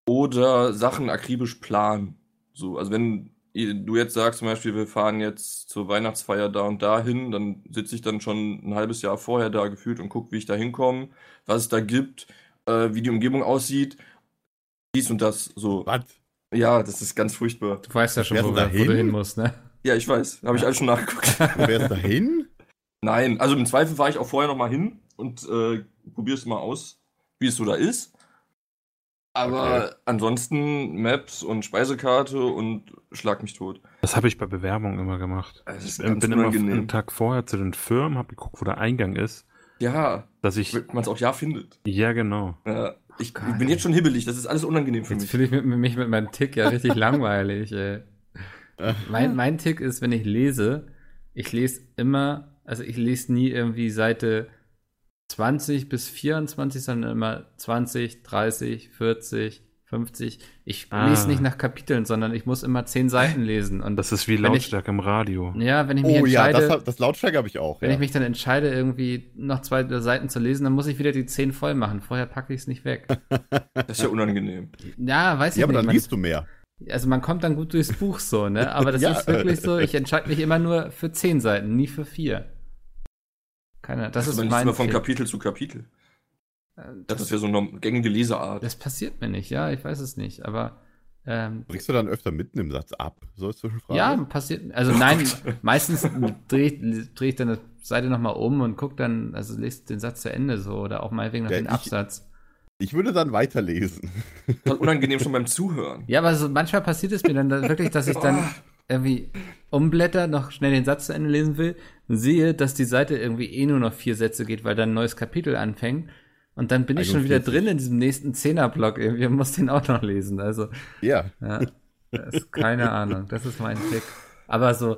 oder Sachen akribisch planen. So, also wenn du jetzt sagst zum Beispiel, wir fahren jetzt zur Weihnachtsfeier da und da hin, dann sitze ich dann schon ein halbes Jahr vorher da gefühlt und gucke, wie ich da hinkomme, was es da gibt, äh, wie die Umgebung aussieht, dies und das so. Was? Ja, das ist ganz furchtbar. Du weißt ja schon, wo, du da wo du hin? hin musst, ne? Ja, ich weiß, habe ich alles schon nachgeguckt. Du wärst dahin? Nein, also im Zweifel fahre ich auch vorher noch mal hin und äh, probiere es mal aus, wie es so da ist. Aber Okay. ansonsten Maps und Speisekarte und schlag mich tot. Das habe ich bei Bewerbungen immer gemacht. Ist Ich bin immer unangenehm. einen Tag vorher zu den Firmen, habe geguckt, wo der Eingang ist, Ja, dass ich, man es auch ja findet. ja genau. Ja, ich, Gott, ich bin jetzt schon hibbelig, das ist alles unangenehm für Jetzt mich. fühle ich mit, mich mit meinem Tick ja richtig langweilig, ey. Mein, mein Tick ist, wenn ich lese, ich lese immer, also ich lese nie irgendwie Seite 20 bis 24, sondern immer 20, 30, 40, 50. Ich Ah. lese nicht nach Kapiteln, sondern ich muss immer 10 Seiten lesen. Und Das ist wie ich- Lautstärke im Radio. ja, wenn ich mich Oh ja, entscheide, das, hab- das Lautstärke habe ich auch. wenn ja. ich mich dann entscheide, irgendwie noch zwei Seiten zu lesen, dann muss ich wieder die 10 voll machen. Vorher packe ich es nicht weg. Das ist ja unangenehm. Ja, weiß ich ja, aber nicht. dann man- liest du mehr. Also man kommt dann gut durchs Buch so, ne? Aber das Ja. ist wirklich so, ich entscheide mich immer nur für zehn Seiten, nie für vier. Keine, das ist man liest mein immer von. Kapitel zu Kapitel. Äh, Das, Das, ist ja so eine gängige Leseart. das passiert mir nicht, ja, ich weiß es nicht. Aber ähm, Brichst du dann öfter mitten im Satz ab? So ist Zwischenfrage. ja, passiert. Also nein, meistens drehe ich, dreh ich dann die Seite nochmal um und gucke dann, also lese den Satz zu Ende so oder auch meinetwegen noch Ja, den ich- Absatz. Ich würde dann weiterlesen. Total unangenehm schon beim Zuhören. Ja, aber so manchmal passiert es mir dann da wirklich, dass ich dann irgendwie umblätter, noch schnell den Satz zu Ende lesen will, sehe, dass die Seite irgendwie eh nur noch vier Sätze geht, weil dann ein neues Kapitel anfängt. Und dann bin ich schon wieder 41. drin in diesem nächsten Zehnerblock irgendwie und muss den auch noch lesen. Also, Ja. ja, das keine Ahnung. Das ist mein Tick. Aber so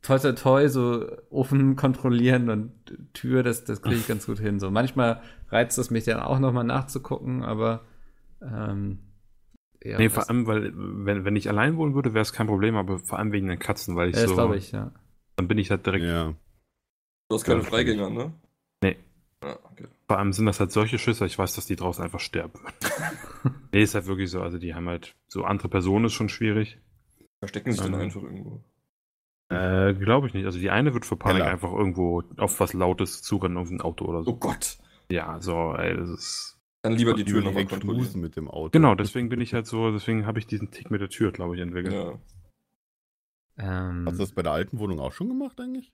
toi toi toi, so Ofen kontrollieren und Tür, das, das kriege ich ganz gut hin. So manchmal reizt es mich dann auch nochmal nachzugucken, aber ähm, ja, nee, das- vor allem, weil, wenn, wenn ich allein wohnen würde, wäre es kein Problem, aber vor allem wegen den Katzen, weil ich ja, das so, glaube ich, ja. dann bin ich halt direkt, Ja. Du hast keine Freigänger, ne? Nee. Ah, okay. vor allem sind das halt solche Schüsse, ich weiß, dass die draußen einfach sterben. nee, ist halt wirklich so, also die haben halt, so andere Personen ist schon schwierig. Verstecken sich dann Ähm, einfach irgendwo. Äh, glaube ich nicht. Also die eine wird vor Panik Keller. einfach irgendwo auf was Lautes zurennen, auf ein Auto oder so. Oh Gott. Ja, so, ey, das ist. Dann lieber die Tür nochmal kontrollieren. mit dem Auto. Genau, deswegen bin ich halt so, deswegen habe ich diesen Tick mit der Tür, glaube ich, entwickelt. Ja. Ähm, Hast du das bei der alten Wohnung auch schon gemacht eigentlich?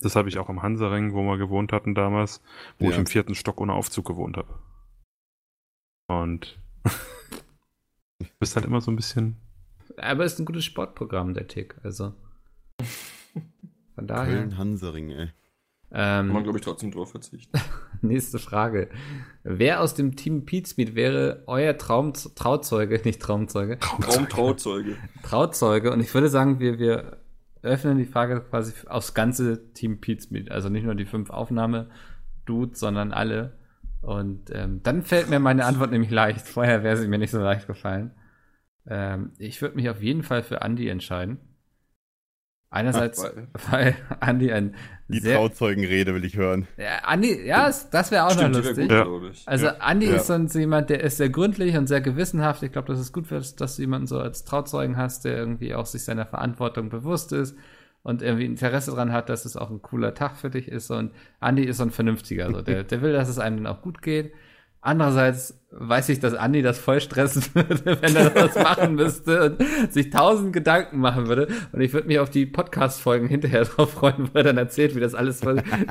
Das habe ich auch am Hansaring, wo wir gewohnt hatten damals, wo Ja. ich im vierten Stock ohne Aufzug gewohnt habe. Und du bist halt immer so ein bisschen. aber ist ein gutes Sportprogramm, der Tick. Also. Von daher. Köln Hansering, ey. Kann man, Ähm, glaube ich, trotzdem drauf verzichten. nächste Frage. Wer aus dem Team Pizmeet wäre euer Traum Trauzeuge, nicht Traumzeuge, Traum Trauzeuge. Trauzeuge? Und ich würde sagen, wir, wir öffnen die Frage quasi aufs ganze Team Pizmeet. Also nicht nur die fünf Aufnahme-Dudes, sondern alle. Und ähm, dann fällt mir meine Antwort nämlich leicht. Vorher wäre sie mir nicht so leicht gefallen. Ähm, ich würde mich auf jeden Fall für Andy entscheiden. Einerseits, Weil- weil Andy ein Die sehr Trauzeugenrede will ich hören. Ja, Andi, ja, es- das wäre auch Stimmt, noch wär lustig. gut, Ja. Also Ja. Andi Ja. ist sonst jemand, der ist sehr gründlich und sehr gewissenhaft. Ich glaube, das ist gut, dass, dass du jemanden so als Trauzeugen hast, der irgendwie auch sich seiner Verantwortung bewusst ist und irgendwie Interesse daran hat, dass es auch ein cooler Tag für dich ist. Und Andi ist so ein Vernünftiger. So. Der, der will, dass es einem dann auch gut geht. Andererseits weiß ich, dass Andi das voll stressen würde, wenn er das machen müsste und sich tausend Gedanken machen würde. Und ich würde mich auf die Podcast-Folgen hinterher drauf freuen, wo er dann erzählt, wie das alles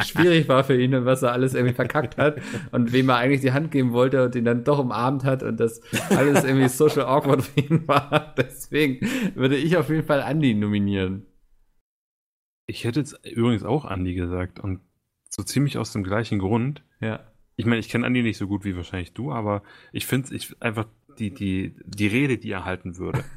schwierig war für ihn und was er alles irgendwie verkackt hat und wem er eigentlich die Hand geben wollte und ihn dann doch umarmt hat und das alles irgendwie social awkward für ihn war. Deswegen würde ich auf jeden Fall Andi nominieren. Ich hätte jetzt übrigens auch Andi gesagt und so ziemlich aus dem gleichen Grund. Ja. Ich meine, ich kenne Andi nicht so gut wie wahrscheinlich du, aber ich finde ich einfach die, die, die Rede, die er halten würde.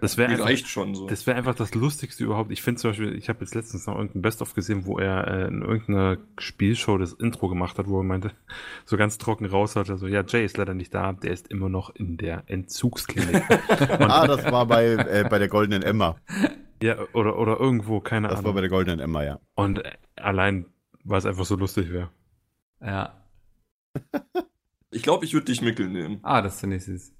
Das wäre einfach, schon so. das wäre einfach das Lustigste überhaupt. Ich finde zum Beispiel, ich habe jetzt letztens noch irgendein Best-of gesehen, wo er äh, in irgendeiner Spielshow das Intro gemacht hat, wo er meinte, so ganz trocken raus hat, also ja, Jay ist leider nicht da, der ist immer noch in der Entzugsklinik. Ah, das war bei, äh, bei der Goldenen Emma. ja, oder, oder irgendwo, keine Das war Ahnung. bei der Goldenen Emma, ja. Und äh, allein, weil es einfach so lustig wäre. Ja. Ich glaube, ich würde dich Mickel nehmen. Ah, das finde ich süß.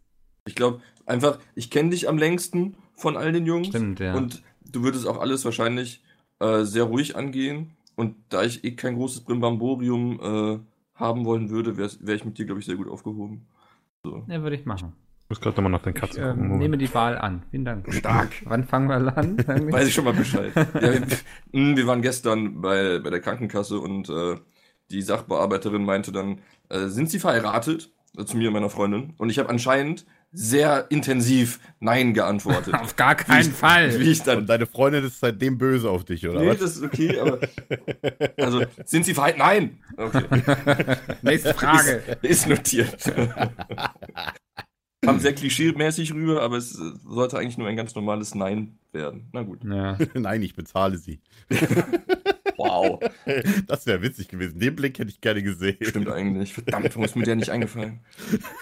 Ich glaube, einfach, ich kenne dich am längsten von all den Jungs. Stimmt, ja. Und du würdest auch alles wahrscheinlich äh, sehr ruhig angehen. Und da ich eh kein großes Brimbamborium äh, haben wollen würde, wäre wär ich mit dir, glaube ich, sehr gut aufgehoben. So. ja, würde ich machen. Ich muss gerade nochmal nach den Ich Katzen ähm, gucken. Moment. nehme die Wahl an. Vielen Dank. Stark. Wann fangen wir an? Weiß ich schon mal Bescheid. ja, wir, mh, wir waren gestern bei, bei der Krankenkasse und äh, die Sachbearbeiterin meinte dann, äh, sind Sie verheiratet? Äh, Zu mir und meiner Freundin. Und ich habe anscheinend sehr intensiv Nein geantwortet. Auf gar keinen Fall. Wie ich dann Und deine Freundin ist seitdem böse auf dich, oder Nee, was? das ist okay, aber. Also, sind Sie verheiratet? Nein! Okay. Nächste Frage. Ist, ist notiert. Kam sehr klischee-mäßig rüber, aber es äh, sollte eigentlich nur ein ganz normales Nein werden. Na gut. Ja. Nein, ich bezahle sie. Wow. Das wäre witzig gewesen. Den Blick hätte ich gerne gesehen. Stimmt eigentlich. Verdammt, warum ist mir der nicht eingefallen?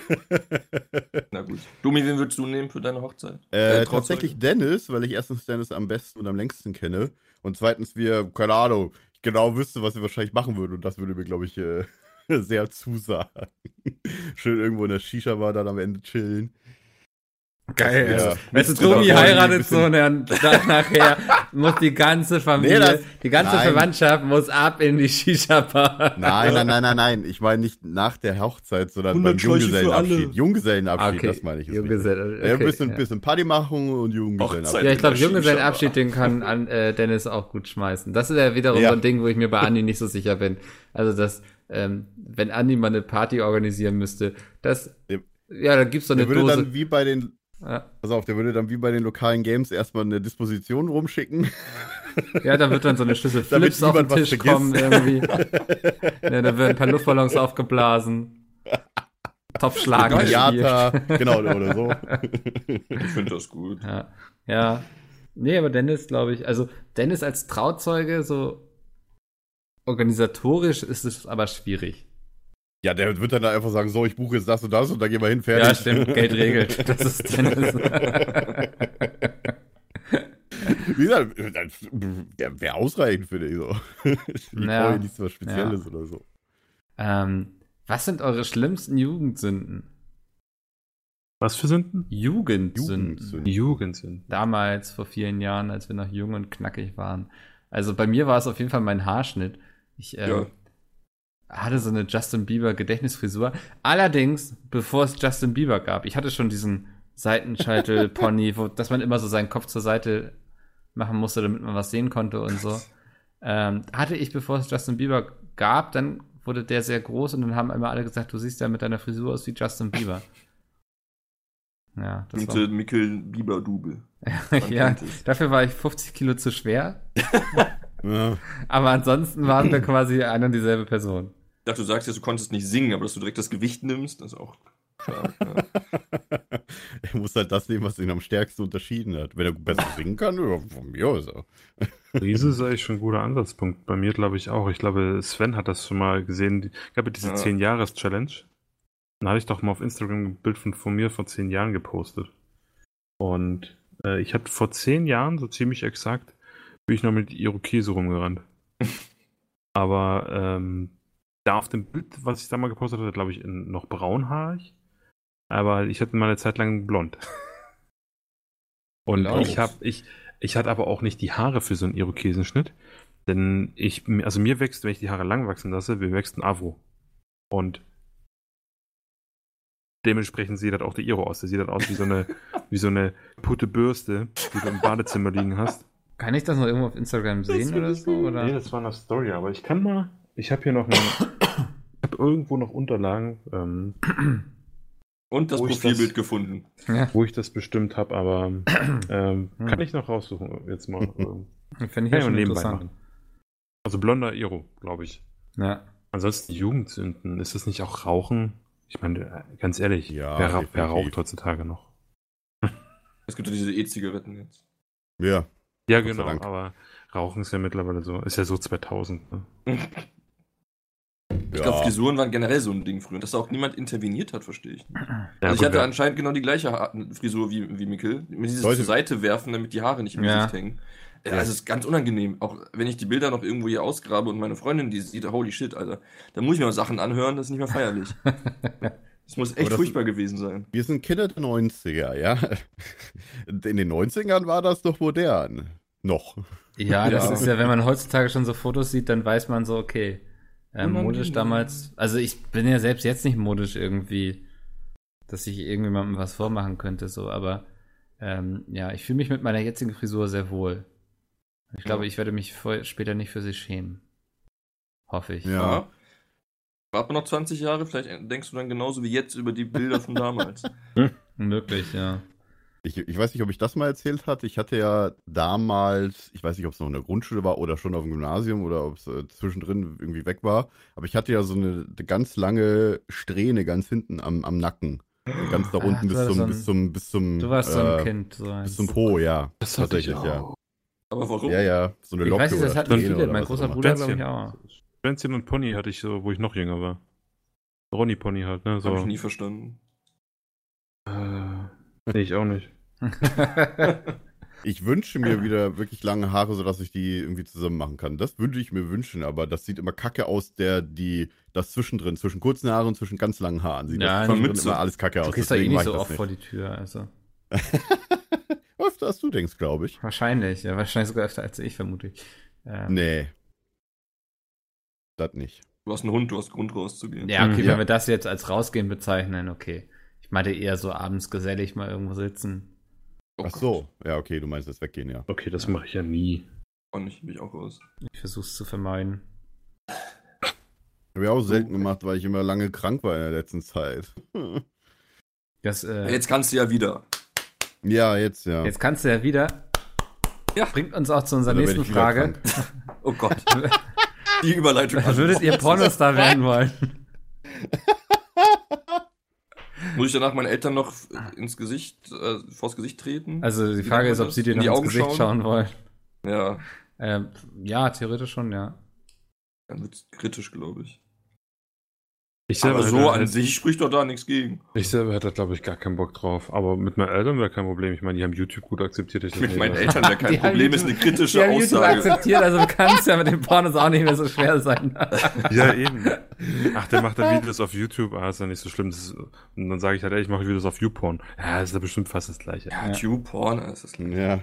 Na gut. Domi, wen würdest du nehmen für deine Hochzeit? Äh, Trauzeuge? tatsächlich Dennis, weil ich erstens Dennis am besten und am längsten kenne. Und zweitens wir, keine Ahnung, ich genau wüsste, was wir wahrscheinlich machen würden. Und das würde mir, glaube ich, äh, sehr zusagen. Schön irgendwo in der Shisha-Bar dann am Ende chillen. Geil. Ja. Also, doch Tobi heiratet so und dann, dann nachher muss die ganze Familie, Nee, das- die ganze nein. Verwandtschaft muss ab in die Shisha-Bar. Nein, nein, nein, nein, nein. Ich meine nicht nach der Hochzeit, sondern beim 100 Schläuche für alle. Junggesellenabschied. Junggesellenabschied, Okay, das meine ich. ist Junggesell- wichtig. ja, ein okay, bisschen, ja. bisschen Partymachung und Junggesellenabschied. Ja, ich glaube, Junggesellenabschied, den kann an, äh, Dennis auch gut schmeißen. Das ist ja wiederum Ja. so ein Ding, wo ich mir bei Andi nicht so sicher bin. Also, dass, ähm, wenn Andi mal eine Party organisieren müsste, das, Ja. ja, da gibt's so eine Der würde Dose. dann wie bei den, Ja, pass auf, der würde dann wie bei den lokalen Games erstmal eine Disposition rumschicken. ja, da wird dann so eine Schüssel Damit Flips auf den Tisch kommen irgendwie. ja, da werden ein paar Luftballons aufgeblasen. Topfschlagen. Gajata, genau, oder so. Ich finde das gut. Ja, ja. Nee, aber Dennis, glaube ich, also Dennis als Trauzeuge, so organisatorisch ist es aber schwierig. Ja, der wird dann da einfach sagen, so, ich buche jetzt das und das und dann gehen wir hin, fertig. Ja, stimmt, Geld regelt. Das ist Dennis. Wie gesagt, das der wäre ausreichend für dich so. Ich Ja. brauche nichts was Spezielles oder so. ähm, was sind eure schlimmsten Jugendsünden? Was für Sünden? Jugendsünden. Jugendsünden. Jugendsünden. Damals, vor vielen Jahren, als wir noch jung und knackig waren. Also bei mir war es auf jeden Fall mein Haarschnitt. Ich, ähm, Ja. Hatte so eine Justin Bieber Gedächtnisfrisur. Allerdings, bevor es Justin Bieber gab, ich hatte schon diesen Seitenscheitel-Pony, wo, dass man immer so seinen Kopf zur Seite machen musste, damit man was sehen konnte und so. Ähm, hatte ich, bevor es Justin Bieber gab, dann wurde der sehr groß und dann haben immer alle gesagt, du siehst ja mit deiner Frisur aus wie Justin Bieber. Ja, das Gute war, Mickel Bieber Double. ja, dafür war ich 50 Kilo zu schwer, Ja. aber ansonsten waren wir quasi eine und dieselbe Person. Ich dachte, du sagst jetzt, du konntest nicht singen, aber dass du direkt das Gewicht nimmst, das ist auch stark. Ja. er muss halt das nehmen, was ihn am stärksten unterschieden hat. Wenn er besser singen kann, von mir aus. auch. Riese ist eigentlich schon ein guter Ansatzpunkt. Bei mir glaube ich auch. Ich glaube, Sven hat das schon mal gesehen. Die- gab ja diese Ja. 10-Jahres-Challenge. Da hatte ich doch mal auf Instagram ein Bild von, von mir vor 10 Jahren gepostet. Und äh, ich hatte vor 10 Jahren, so ziemlich exakt, bin ich noch mit Irokese rumgerannt. Aber ähm, da auf dem Bild, was ich da mal gepostet hatte, glaube ich, in, noch braunhaarig. Aber ich hatte mal eine Zeit lang blond. Und ich habe, ich, ich hatte aber auch nicht die Haare für so einen Irokesenschnitt. Denn ich, also mir wächst, wenn ich die Haare lang wachsen lasse, mir wächst ein Afro. Und dementsprechend sieht das auch der Iro aus. Der sieht das aus wie so eine, wie so eine putte Bürste, die du im Badezimmer liegen hast. Kann ich das noch irgendwo auf Instagram sehen oder so? Oder? Nee, das war eine Story, aber ich kann mal. Ich habe hier noch eine. ich habe irgendwo noch Unterlagen, ähm, Und das Profilbild das- gefunden. Ja, wo ich das bestimmt habe, aber ähm, kann ich noch raussuchen jetzt mal. Ähm, finde ich kann ja schon nebenbei interessant. machen. Also blonder Iro, glaube ich. Ja. Ansonsten Jugendsünden, ist das nicht auch Rauchen? Ich meine, äh, ganz ehrlich, Ja, wer, wer raucht heutzutage noch? Es gibt ja diese E-Zigaretten jetzt. Ja. Ja, Gott genau, aber Rauchen ist ja mittlerweile so, ist ja so 2000. Ne? Ich glaube, Frisuren waren generell so ein Ding früher. Dass da auch niemand interveniert hat, verstehe ich. nicht. Ja, also ich hatte wer- anscheinend genau die gleiche Ha- Frisur wie, wie Mikkel. Mit dieses Leute- zur Seite werfen, damit die Haare nicht im Ja. Gesicht hängen. Ja, also es ist ganz unangenehm. Auch wenn ich die Bilder noch irgendwo hier ausgrabe und meine Freundin die sieht, holy shit, Alter. Da muss ich mir mal Sachen anhören, das ist nicht mehr feierlich. Das muss echt das- furchtbar gewesen sein. Wir sind Kinder der 90er, ja. In den 90ern war das doch modern. Noch. Ja, das Ja. ist ja, wenn man heutzutage schon so Fotos sieht, dann weiß man so, okay, ähm, modisch damals. Also ich bin ja selbst jetzt nicht modisch irgendwie, dass ich irgendjemandem was vormachen könnte, so, aber ähm, ja, ich fühle mich mit meiner jetzigen Frisur sehr wohl. Ich glaube, Ja. ich werde mich vor, später nicht für sie schämen. Hoffe ich. Ja. Warte noch 20 Jahre, vielleicht denkst du dann genauso wie jetzt über die Bilder von damals. Möglich, ja. Ich, ich weiß nicht, ob ich das mal erzählt hatte. Ich hatte ja damals, ich weiß nicht, ob es noch in der Grundschule war oder schon auf dem Gymnasium oder ob es äh, zwischendrin irgendwie weg war. Aber ich hatte ja so eine, eine ganz lange Strähne ganz hinten am, am Nacken. Ganz da Ach, unten du bis, zum, so ein- bis zum, bis zum, Du warst so ein äh, Kind. So bis eins. zum Po, ja. Das hatte ich Tatsächlich, ja. auch. Aber warum? Ja, ja, so eine Ich Locke weiß nicht, das oder hatten viele. oder Mein großer. Bruder, glaube ich, auch. Schwänzchen und Pony hatte ich so, wo ich noch jünger war. Ronny Pony halt, ne? Das habe ich So. nie verstanden. Äh, nee, ich auch nicht. Ich wünsche mir wieder wirklich lange Haare, sodass ich die irgendwie zusammen machen kann. Das würde ich mir wünschen, aber das sieht immer kacke aus, der die das zwischendrin, zwischen kurzen Haaren und zwischen ganz langen Haaren sieht Ja, das Mütze. immer alles kacke Du aus. gehst doch eh nicht so das oft nicht. vor die Tür, also. Öfter als du denkst, glaube ich. Wahrscheinlich, ja, wahrscheinlich sogar öfter als ich, vermute ich. Ähm, Nee. Das nicht. Du hast einen Hund, du hast Grund rauszugehen. Ja, okay, Mhm. wenn Ja. wir das jetzt als rausgehen bezeichnen, okay. Ich meinte eher so abends gesellig mal irgendwo sitzen. Oh Ach Gott. so. Ja, okay, du meinst das weggehen, ja. Okay, das mache ich ja nie. Und ich bin ich auch raus. Ich versuch's zu vermeiden. Habe ich auch selten gemacht, weil ich immer lange krank war in der letzten Zeit. Das, äh, Jetzt kannst du ja wieder. Ja, jetzt, ja. jetzt kannst du ja wieder. Ja. Bringt uns auch zu unserer nächsten Frage. Oh Gott. Die Überleitung. Würdet ihr Pornostar werden wollen? Muss ich danach meinen Eltern noch ins Gesicht, äh, vors Gesicht treten? Also die Frage ist, ob sie dir noch ins Augen Gesicht schauen? schauen wollen. ja, Ähm, ja, theoretisch schon, ja. dann wird's kritisch, glaube ich. Ich Aber selber, so hätte, an hätte, sich spricht doch da nichts gegen. ich selber hätte, glaube ich, gar keinen Bock drauf. Aber mit meinen Eltern wäre kein Problem. Ich meine, die haben YouTube gut akzeptiert. Ich das Mit meinen. Eltern wäre kein Problem, ist YouTube- eine kritische Die haben YouTube Aussage. akzeptiert, also kann es ja mit den Pornos auch nicht mehr so schwer sein. Ja, eben. Ach, der macht da Videos auf YouTube. Ah, ist ja nicht so schlimm. Das ist, und dann sage ich halt, ey, ich mache Videos auf YouPorn. Ja, ist ja bestimmt fast das Gleiche. Ja, Tube-Porn, das ist Ja.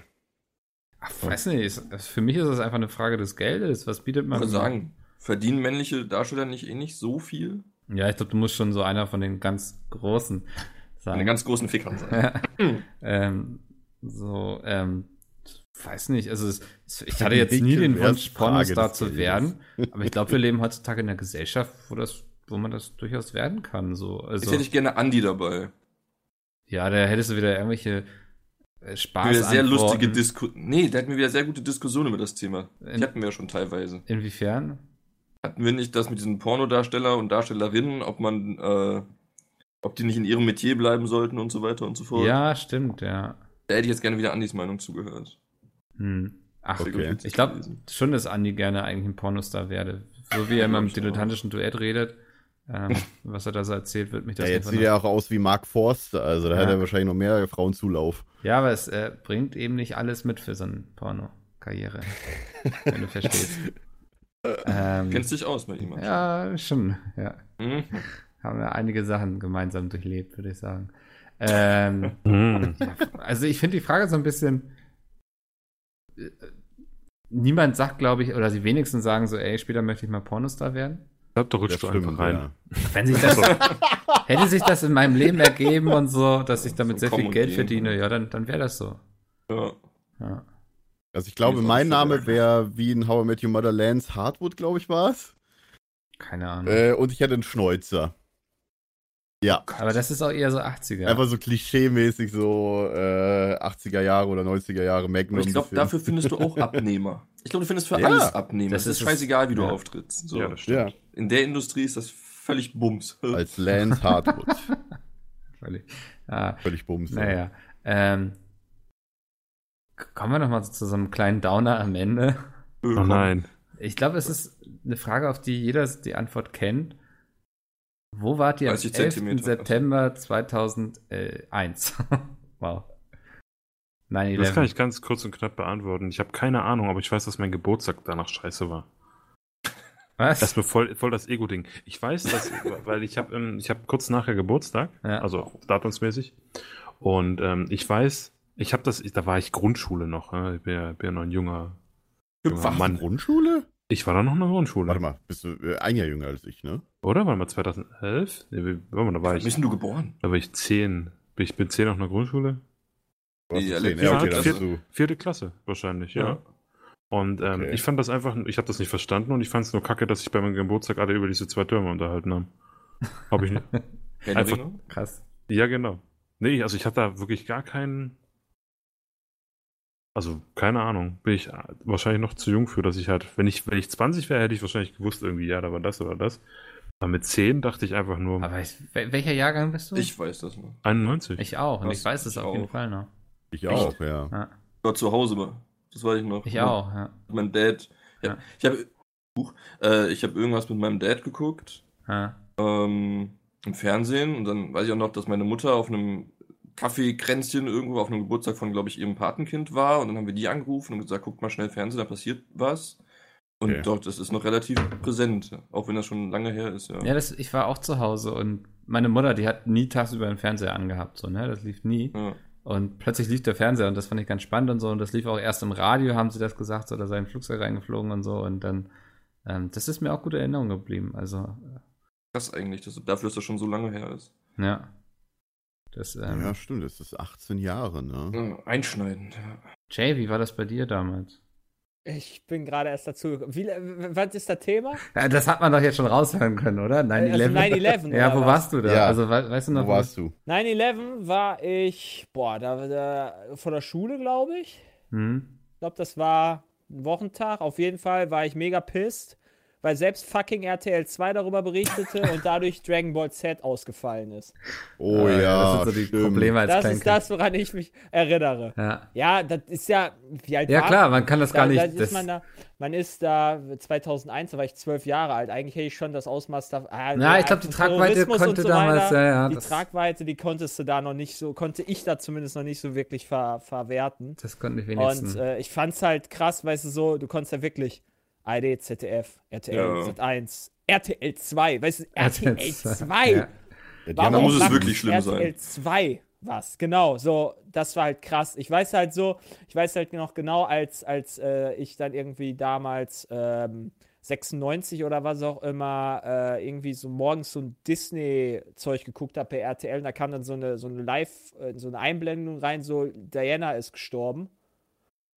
Ach, weiß nicht, ist- für mich ist das einfach eine Frage des Geldes. Was bietet Ich man? würde sagen, verdienen männliche Darsteller nicht eh nicht so viel? Ja, ich glaube, du musst schon so einer von den ganz großen sein. Von den ganz großen Fickern sein. ähm, so, ähm, weiß nicht, also es, es, ich hatte jetzt nie den Wunsch, Pornostar zu werden, aber ich glaube, wir leben heutzutage in einer Gesellschaft, wo das, wo man das durchaus werden kann. So, Jetzt also hätte ich gerne Andi dabei. ja, da hättest du wieder irgendwelche äh, Spaß. Wieder sehr lustige Disku Nee, der hat mir wieder sehr gute Diskussionen über das Thema. Die In- hatten wir ja schon teilweise. Inwiefern? Hatten wir nicht das mit diesen Pornodarsteller und Darstellerinnen, ob man, äh, ob die nicht in ihrem Metier bleiben sollten und so weiter und so fort? Ja, stimmt, ja. Da hätte ich jetzt gerne wieder Andis Meinung zugehört. Hm. Ach, Okay. ich glaube schon, dass Andi gerne eigentlich ein Pornostar werde. So wie er immer im dilettantischen Duett redet, ähm, was er da so erzählt, wird mich das Ja, jetzt sieht er auch aus wie Mark Forster, also da Ja. hat er wahrscheinlich noch mehr Frauenzulauf. Ja, aber es äh, bringt eben nicht alles mit für so eine Porno-Karriere. wenn du verstehst. Ähm, Kennst dich aus mit ihm? ja, schon. Ja. Mhm. Haben wir einige Sachen gemeinsam durchlebt, würde ich sagen. Ähm, Hm. ja, also ich finde die Frage so ein bisschen. äh, Niemand sagt, glaube ich, oder die wenigsten sagen so, ey, später möchte ich mal Pornostar werden. Ich glaube, da rutscht du einfach rein. ja. Wenn sich das, hätte sich das in meinem Leben ergeben und so, dass ich damit So sehr viel Geld gehen. verdiene, ja, dann, dann wäre das so. Ja. Ja. Also ich glaube, mein Name wäre wie in How I Met Your Mother Lance Hartwood, glaube ich, war es. Keine Ahnung. Äh, und ich hätte einen Schnäuzer. Ja, Aber das ist auch eher so 80er. einfach so klischee-mäßig so äh, 80er Jahre oder 90er Jahre Magnum. Aber ich glaube, dafür findest du auch Abnehmer. Ich glaube, du findest für Ja, alles Abnehmer. das Das ist scheißegal, wie du Ja. auftrittst. So. Ja, das stimmt. Ja, In der Industrie ist das völlig Bums. als Lance Hartwood. Völlig. Ah, Völlig bums. naja. Ähm, kommen wir noch mal zu so einem kleinen Downer am Ende. Oh nein. Ich glaube, es ist eine Frage, auf die jeder die Antwort kennt. Wo wart ihr am 30 11. Zentimeter. September 2001? wow. Nein, Das kann ich ganz kurz und knapp beantworten. Ich habe keine Ahnung, aber ich weiß, dass mein Geburtstag danach scheiße war. Das ist Was? mir voll, voll das Ego-Ding. Ich weiß, dass, weil ich habe ähm, ich hab kurz nachher Geburtstag, Ja. also datumsmäßig. Und ähm, ich weiß, ich habe das, da war ich Grundschule noch. Ich bin ja, bin ja noch ein junger, junger Mann. Mann. Grundschule? Ich war da noch in der Grundschule. Warte mal, bist du äh, ein Jahr jünger als ich, ne? Oder? Warte mal, 2011? Nee, warte mal, da war Wann ich, bist denn du geboren? da war ich 10. Bin Ich bin 10 auf einer Grundschule. Ja, zehn. ja, okay, Jahr dann vier- bist du. Vierte Klasse wahrscheinlich, ja. Ja. Und ähm, Okay. ich fand das einfach, ich habe das nicht verstanden und ich fand es nur kacke, dass sich bei meinem Geburtstag alle über diese zwei Türme unterhalten haben. Habe ich nicht. Einfach-? Krass. Ja, genau. Nee, also ich hatte da wirklich gar keinen. Also, keine Ahnung. Bin ich äh, wahrscheinlich noch zu jung für, dass ich halt, wenn ich, wenn ich 20 wäre, hätte ich wahrscheinlich gewusst, irgendwie, ja, da war das oder das. Aber mit 10 dachte ich einfach nur Aber ich, wel- welcher Jahrgang bist du? Ich weiß das noch. 91. Ich auch. Und Krass, ich weiß ich auf jeden auch. Fall noch. Ich auch, ja. Ja. Ich war zu Hause, aber das weiß ich noch. Ich auch, ja. Mein Dad. Ja. Ja. Ich habe äh, ich hab irgendwas mit meinem Dad geguckt. ja. ähm, im Fernsehen und dann weiß ich auch noch, dass meine Mutter auf einem Kaffeekränzchen irgendwo auf einem Geburtstag von, glaube ich, ihrem Patenkind war und dann haben wir die angerufen und gesagt, guckt mal schnell Fernsehen, da passiert was. Und Okay. dort, das ist noch relativ präsent, auch wenn das schon lange her ist, ja. Ja, das, ich war auch zu Hause und meine Mutter, die hat nie tagsüber den Fernseher angehabt, so, ne? Das lief nie. Ja. Und plötzlich lief der Fernseher und das fand ich ganz spannend und so. Und das lief auch erst im Radio, haben sie das gesagt, so, da sei ein Flugzeug reingeflogen und so. Und dann, ähm, das ist mir auch gute Erinnerung geblieben. Also, Krass eigentlich, dass, dafür, dass das schon so lange her ist. ja. Das, ähm, Ja, stimmt, das ist 18 Jahre, ne? Ja, einschneidend, ja. Jay, wie war das bei dir damals? Ich bin gerade erst dazu gekommen. Wie, was ist das Thema? Ja, das hat man doch jetzt schon raushören können, oder? 9-11. Also 9/11, Ja, wo was? warst du da? Ja. Also, we weißt du noch, Wo warst du? 9-11 war ich, boah, da, da von der Schule, glaube ich. Hm? Ich glaube, das war ein Wochentag. Auf jeden Fall war ich mega pissed, weil selbst fucking RTL 2 darüber berichtete und dadurch Dragon Ball Z ausgefallen ist. Oh Äh, ja, Das sind so die stimmt. Probleme als Das ist das, woran ich mich erinnere. Ja. Ja, das ist ja, wie alt ja, war klar, man kann das gar da, nicht. Da ist das, man, da, man ist da 2001, da war ich zwölf Jahre alt. Eigentlich hätte ich schon das Ausmaß da. Ah, Na, ja, ich glaube, die Tragweite konnte so damals, weiter, ja, ja. Die das, Tragweite, die konntest du da noch nicht so, konnte ich da zumindest noch nicht so wirklich ver, verwerten. das konnte ich wenigstens. Und äh, ich fand's halt krass, weißt du, so, du konntest ja wirklich ARD, ZDF, RTL, Ja. Z1, RTL 2, weißt du, RTL 2. Ja. Da muss es wirklich schlimm RTL 2 was, genau, so, das war halt krass. Ich weiß halt so, ich weiß halt noch genau, als, als äh, ich dann irgendwie damals ähm, 96 oder was auch immer, äh, irgendwie so morgens so ein Disney-Zeug geguckt habe per RTL und da kam dann so eine, so eine Live, äh, so eine Einblendung rein, so Diana ist gestorben.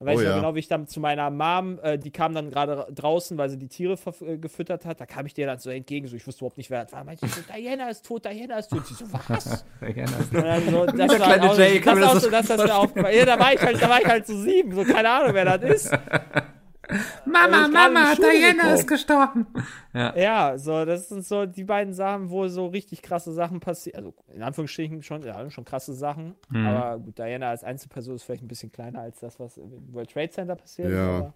Dann weiß Oh ich noch ja. genau, wie ich dann zu meiner Mom, äh, die kam dann gerade draußen, weil sie die Tiere äh, gefüttert hat, da kam ich dir dann so entgegen, so ich wusste überhaupt nicht, wer das war. Meinte ich so, Diana ist tot, Diana ist tot. Sie so, was? Das- Und dann so, das Der war auch, Jay, das mir auch das dass das mir aufgefallen Ja, da war ich halt, da war ich halt so sieben, so keine Ahnung, wer das ist. Mama, ich gerade in Mama, Schule Diana gekommen. ist gestorben. Ja, so, das sind so die beiden Sachen, wo so richtig krasse Sachen passieren. Also in Anführungsstrichen schon, ja, schon krasse Sachen. Mhm. Aber gut, Diana als Einzelperson ist vielleicht ein bisschen kleiner als das, was im World Trade Center passiert ist. Ja. Aber,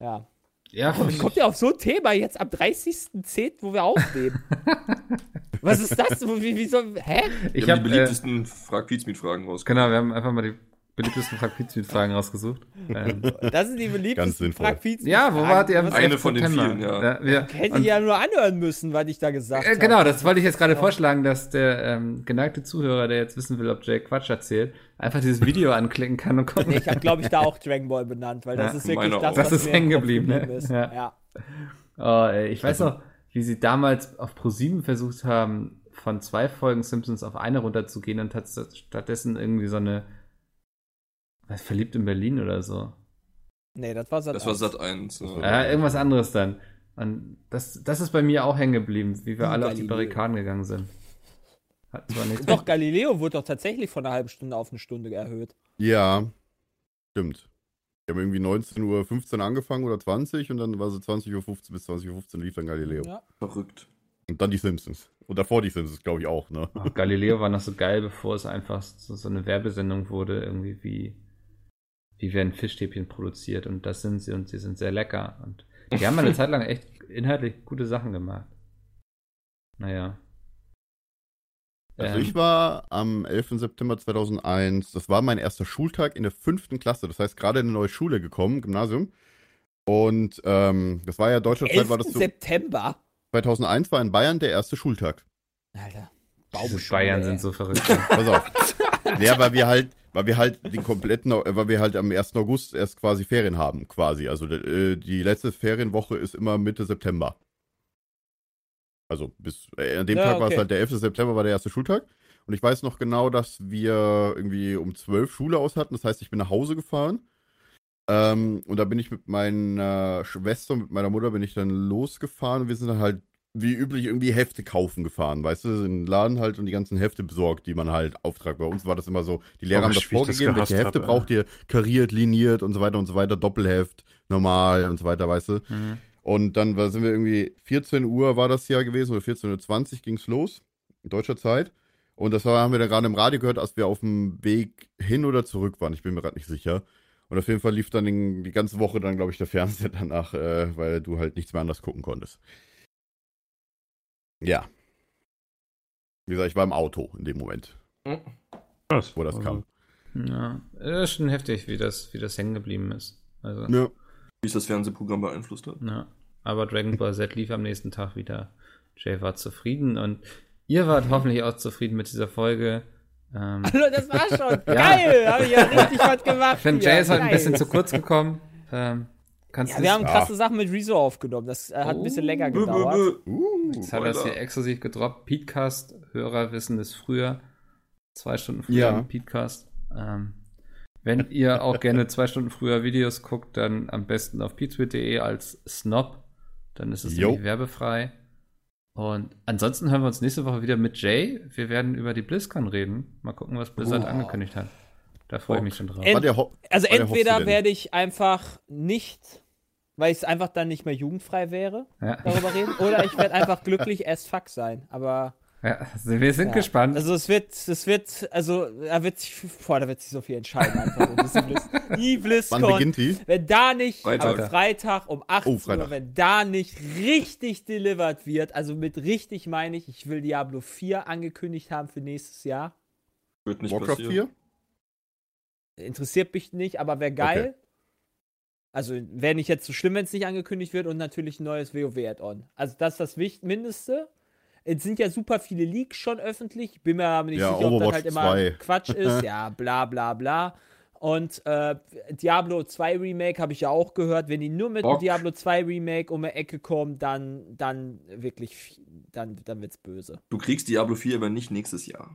ja. Ja, Und kommt ihr auf so ein Thema jetzt am 30.10., wo wir aufnehmen? Was ist das? Wie, wie so, hä? ich habe haben die äh, beliebtesten Frag Pizmeet-Fragen rausgekommen. genau, wir haben einfach mal die beliebtesten Frag-Fragen rausgesucht. ähm, Das sind die beliebtesten sinnvoll. Frag Pizza ja, wo wart ihr am Was- Eine 11. von den vielen, ja. Hätte ich ja nur anhören müssen, was ich da gesagt Äh, habe. genau, das wollte ich jetzt gerade vorschlagen, dass der ähm, geneigte Zuhörer, der jetzt wissen will, ob Jay Quatsch erzählt, einfach dieses Video anklicken kann und. Nee, ich habe, glaube ich, da auch Dragon Ball benannt, weil das Ja, ist wirklich das, auch. was Das ist hängen Kopf geblieben, ne? ist. Ja. Oh, ey, ich weiß noch, wie sie damals auf ProSieben versucht haben, von zwei Folgen Simpsons auf eine runterzugehen und hat stattdessen irgendwie so eine verliebt in Berlin oder so. Nee, das war Sat. Das war Sat 1. Das Ja. irgendwas anderes dann. Und das, das ist bei mir auch hängen geblieben, wie wir alle auf die Galileo. Barrikaden gegangen sind. Hat zwar nichts Doch, Galileo wurde doch tatsächlich von einer halben Stunde auf eine Stunde erhöht. Ja, stimmt. Wir haben irgendwie 19.15 Uhr angefangen oder 20 und dann war so 20.15 Uhr bis 20.15 Uhr lief dann Galileo. Ja. Verrückt. Und dann die Simpsons. Und davor die Simpsons, glaube ich, auch, ne? Ach, Galileo war noch so geil, bevor es einfach so, so eine Werbesendung wurde, irgendwie wie, wie werden Fischstäbchen produziert und das sind sie und sie sind sehr lecker. Und die haben eine Zeit lang echt inhaltlich gute Sachen gemacht. Naja. Also Ähm, ich war am 11. September 2001, das war mein erster Schultag in der fünften Klasse. Das heißt, gerade in eine neue Schule gekommen, Gymnasium. Und ähm, das war ja deutschlandweit, 11. war das so, September. 2001 war in Bayern der erste Schultag. Alter. Baumschule, Bayern sind so verrückt. Pass auf. ja, weil wir halt, weil wir halt den kompletten, weil wir halt am 1. August erst quasi Ferien haben, quasi. Also äh, die letzte Ferienwoche ist immer Mitte September. Also bis äh, an dem Ja, Tag war es okay. halt der 11. September war der erste Schultag. Und ich weiß noch genau, dass wir irgendwie um 12 Schule aus hatten. Das heißt, ich bin nach Hause gefahren. Ähm, und da bin ich mit meiner Schwester, mit meiner Mutter bin ich dann losgefahren. Und wir sind dann halt wie üblich irgendwie Hefte kaufen gefahren, weißt du, in den Laden halt und die ganzen Hefte besorgt, die man halt auftragt. Bei uns war das immer so, die Lehrer Oh, haben das ich das vorgegeben, welche Hefte hab, braucht ihr, kariert, liniert und so weiter und so weiter, Doppelheft, normal und so weiter, weißt du. Mhm. Und dann war, sind wir irgendwie, 14 Uhr war das ja gewesen, oder 14.20 Uhr ging es los, in deutscher Zeit. Und das haben wir dann gerade im Radio gehört, als wir auf dem Weg hin oder zurück waren. Ich bin mir gerade nicht sicher. Und auf jeden Fall lief dann die ganze Woche dann, glaube ich, der Fernseher danach, äh, weil du halt nichts mehr anders gucken konntest. Ja. Wie gesagt, ich war im Auto in dem Moment, Krass. wo das Also, kam. Ja, das ist schon heftig, wie das, wie das hängen geblieben ist. Also, Ja. Wie es das Fernsehprogramm beeinflusst hat. Ja, aber Dragon Ball Z lief am nächsten Tag wieder. Jay war zufrieden und ihr wart hoffentlich auch zufrieden mit dieser Folge. Ähm, Hallo, das war schon geil. Habe ich ja richtig was gemacht. ich finde. Jay ist halt ein bisschen zu kurz gekommen. Ähm, kannst Ja, du wir haben Ah. krasse Sachen mit Rezo aufgenommen. Das äh, hat ein bisschen länger gedauert. Uh, Jetzt hat er es hier exklusiv gedroppt. Petecast, Hörer wissen es früher. Zwei Stunden früher Ja. im Petecast. Ähm, wenn ihr auch gerne zwei Stunden früher Videos guckt, dann am besten auf petesweet.de als Snob. Dann ist es werbefrei. Und ansonsten hören wir uns nächste Woche wieder mit Jay. Wir werden über die BlizzCon reden. Mal gucken, was Blizzard Oh. angekündigt hat. Da freue ich mich schon drauf. Ent- Also Wann entweder werde ich einfach nicht, weil es einfach dann nicht mehr jugendfrei wäre, Ja. darüber reden, oder ich werde einfach glücklich as fuck sein. Aber Ja, also wir sind ja. gespannt. Also es wird, es wird, also da wird sich, boah, da wird sich so viel entscheiden einfach. So. Blizz, die Wann BlizzCon. beginnt die? Wenn da nicht Freitag. am Freitag um 18 Oh, Freitag. Uhr, wenn da nicht richtig delivered wird, also mit richtig meine ich, ich will Diablo 4 angekündigt haben für nächstes Jahr. Wird nicht Warcraft passieren. 4? Interessiert mich nicht, aber wäre geil. Okay. Also wäre nicht jetzt so schlimm, wenn es nicht angekündigt wird und natürlich ein neues WoW-Add-on. Also das ist das Wicht Mindeste. Es sind ja super viele Leaks schon öffentlich. Ich bin mir aber nicht Ja, sicher, ob das Overwatch halt immer 2. Quatsch ist. Ja, bla bla bla. Und äh, Diablo 2 Remake habe ich ja auch gehört. Wenn die nur mit dem Bock. Diablo 2 Remake um die Ecke kommen, dann, dann wirklich, dann, dann wird's böse. Du kriegst Diablo 4 aber nicht nächstes Jahr.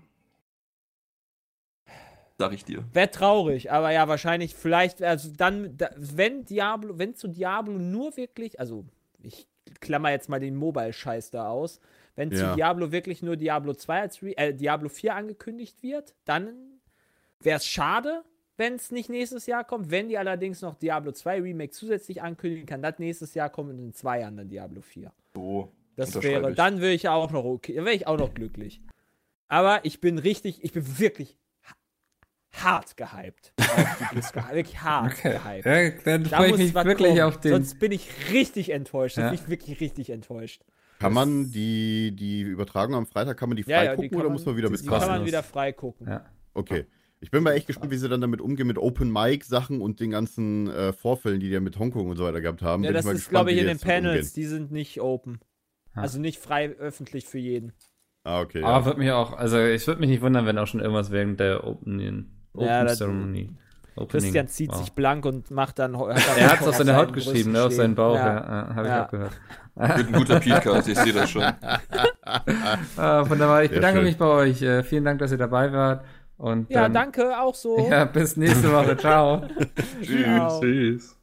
Sag ich dir. Wäre traurig, aber ja, wahrscheinlich, vielleicht, also dann, da, wenn Diablo, wenn zu Diablo nur wirklich, also ich klammer jetzt mal den Mobile-Scheiß da aus, wenn Ja. zu Diablo wirklich nur Diablo 2 als Re äh, Diablo 4 angekündigt wird, dann wäre es schade, wenn es nicht nächstes Jahr kommt. Wenn die allerdings noch Diablo 2 Remake zusätzlich ankündigen, kann das nächstes Jahr kommen und in zwei Jahren dann Diablo 4. So. Das wäre, ich. dann wäre ich auch noch okay, wäre ich auch noch glücklich. Aber ich bin richtig, ich bin wirklich hart gehypt. die BlizzCon. wirklich hart Okay. gehypt. Ja, dann Da freue ich mich wirklich kommen. auf den. Sonst bin ich richtig enttäuscht. Ja. Bin ich wirklich richtig enttäuscht. Kann man die, die Übertragung am Freitag, kann man die frei Ja, ja, die gucken kann oder man- muss man wieder die mit Die kann man wieder frei gucken. Ja. Okay. Ich bin mal echt gespannt, wie sie dann damit umgehen mit Open Mic Sachen und den ganzen äh, Vorfällen, die die ja mit Hongkong und so weiter gehabt haben. Ja, bin das ich mal ist, glaube ich, in die den Panels. umgehen. Die sind nicht open. Ah. Also nicht frei öffentlich für jeden. Ah, okay. Ja. Aber wird mich auch, also ich würde mich nicht wundern, wenn auch schon irgendwas während der Opening, Open Ja. Opening. Christian zieht Wow. sich blank und macht dann. Hat Er hat es auf seine Haut geschrieben, ne, auf seinen Bauch, stehen. ja, ja, habe ich Ja. auch gehört. Wird ein guter Podcast, ich sehe das schon. Äh, wunderbar, ich Sehr bedanke schön. mich bei euch. Äh, vielen Dank, dass ihr dabei wart. Und Ja, dann, danke, auch so. Ja, bis nächste Woche. Ciao. Ciao. Tschüss.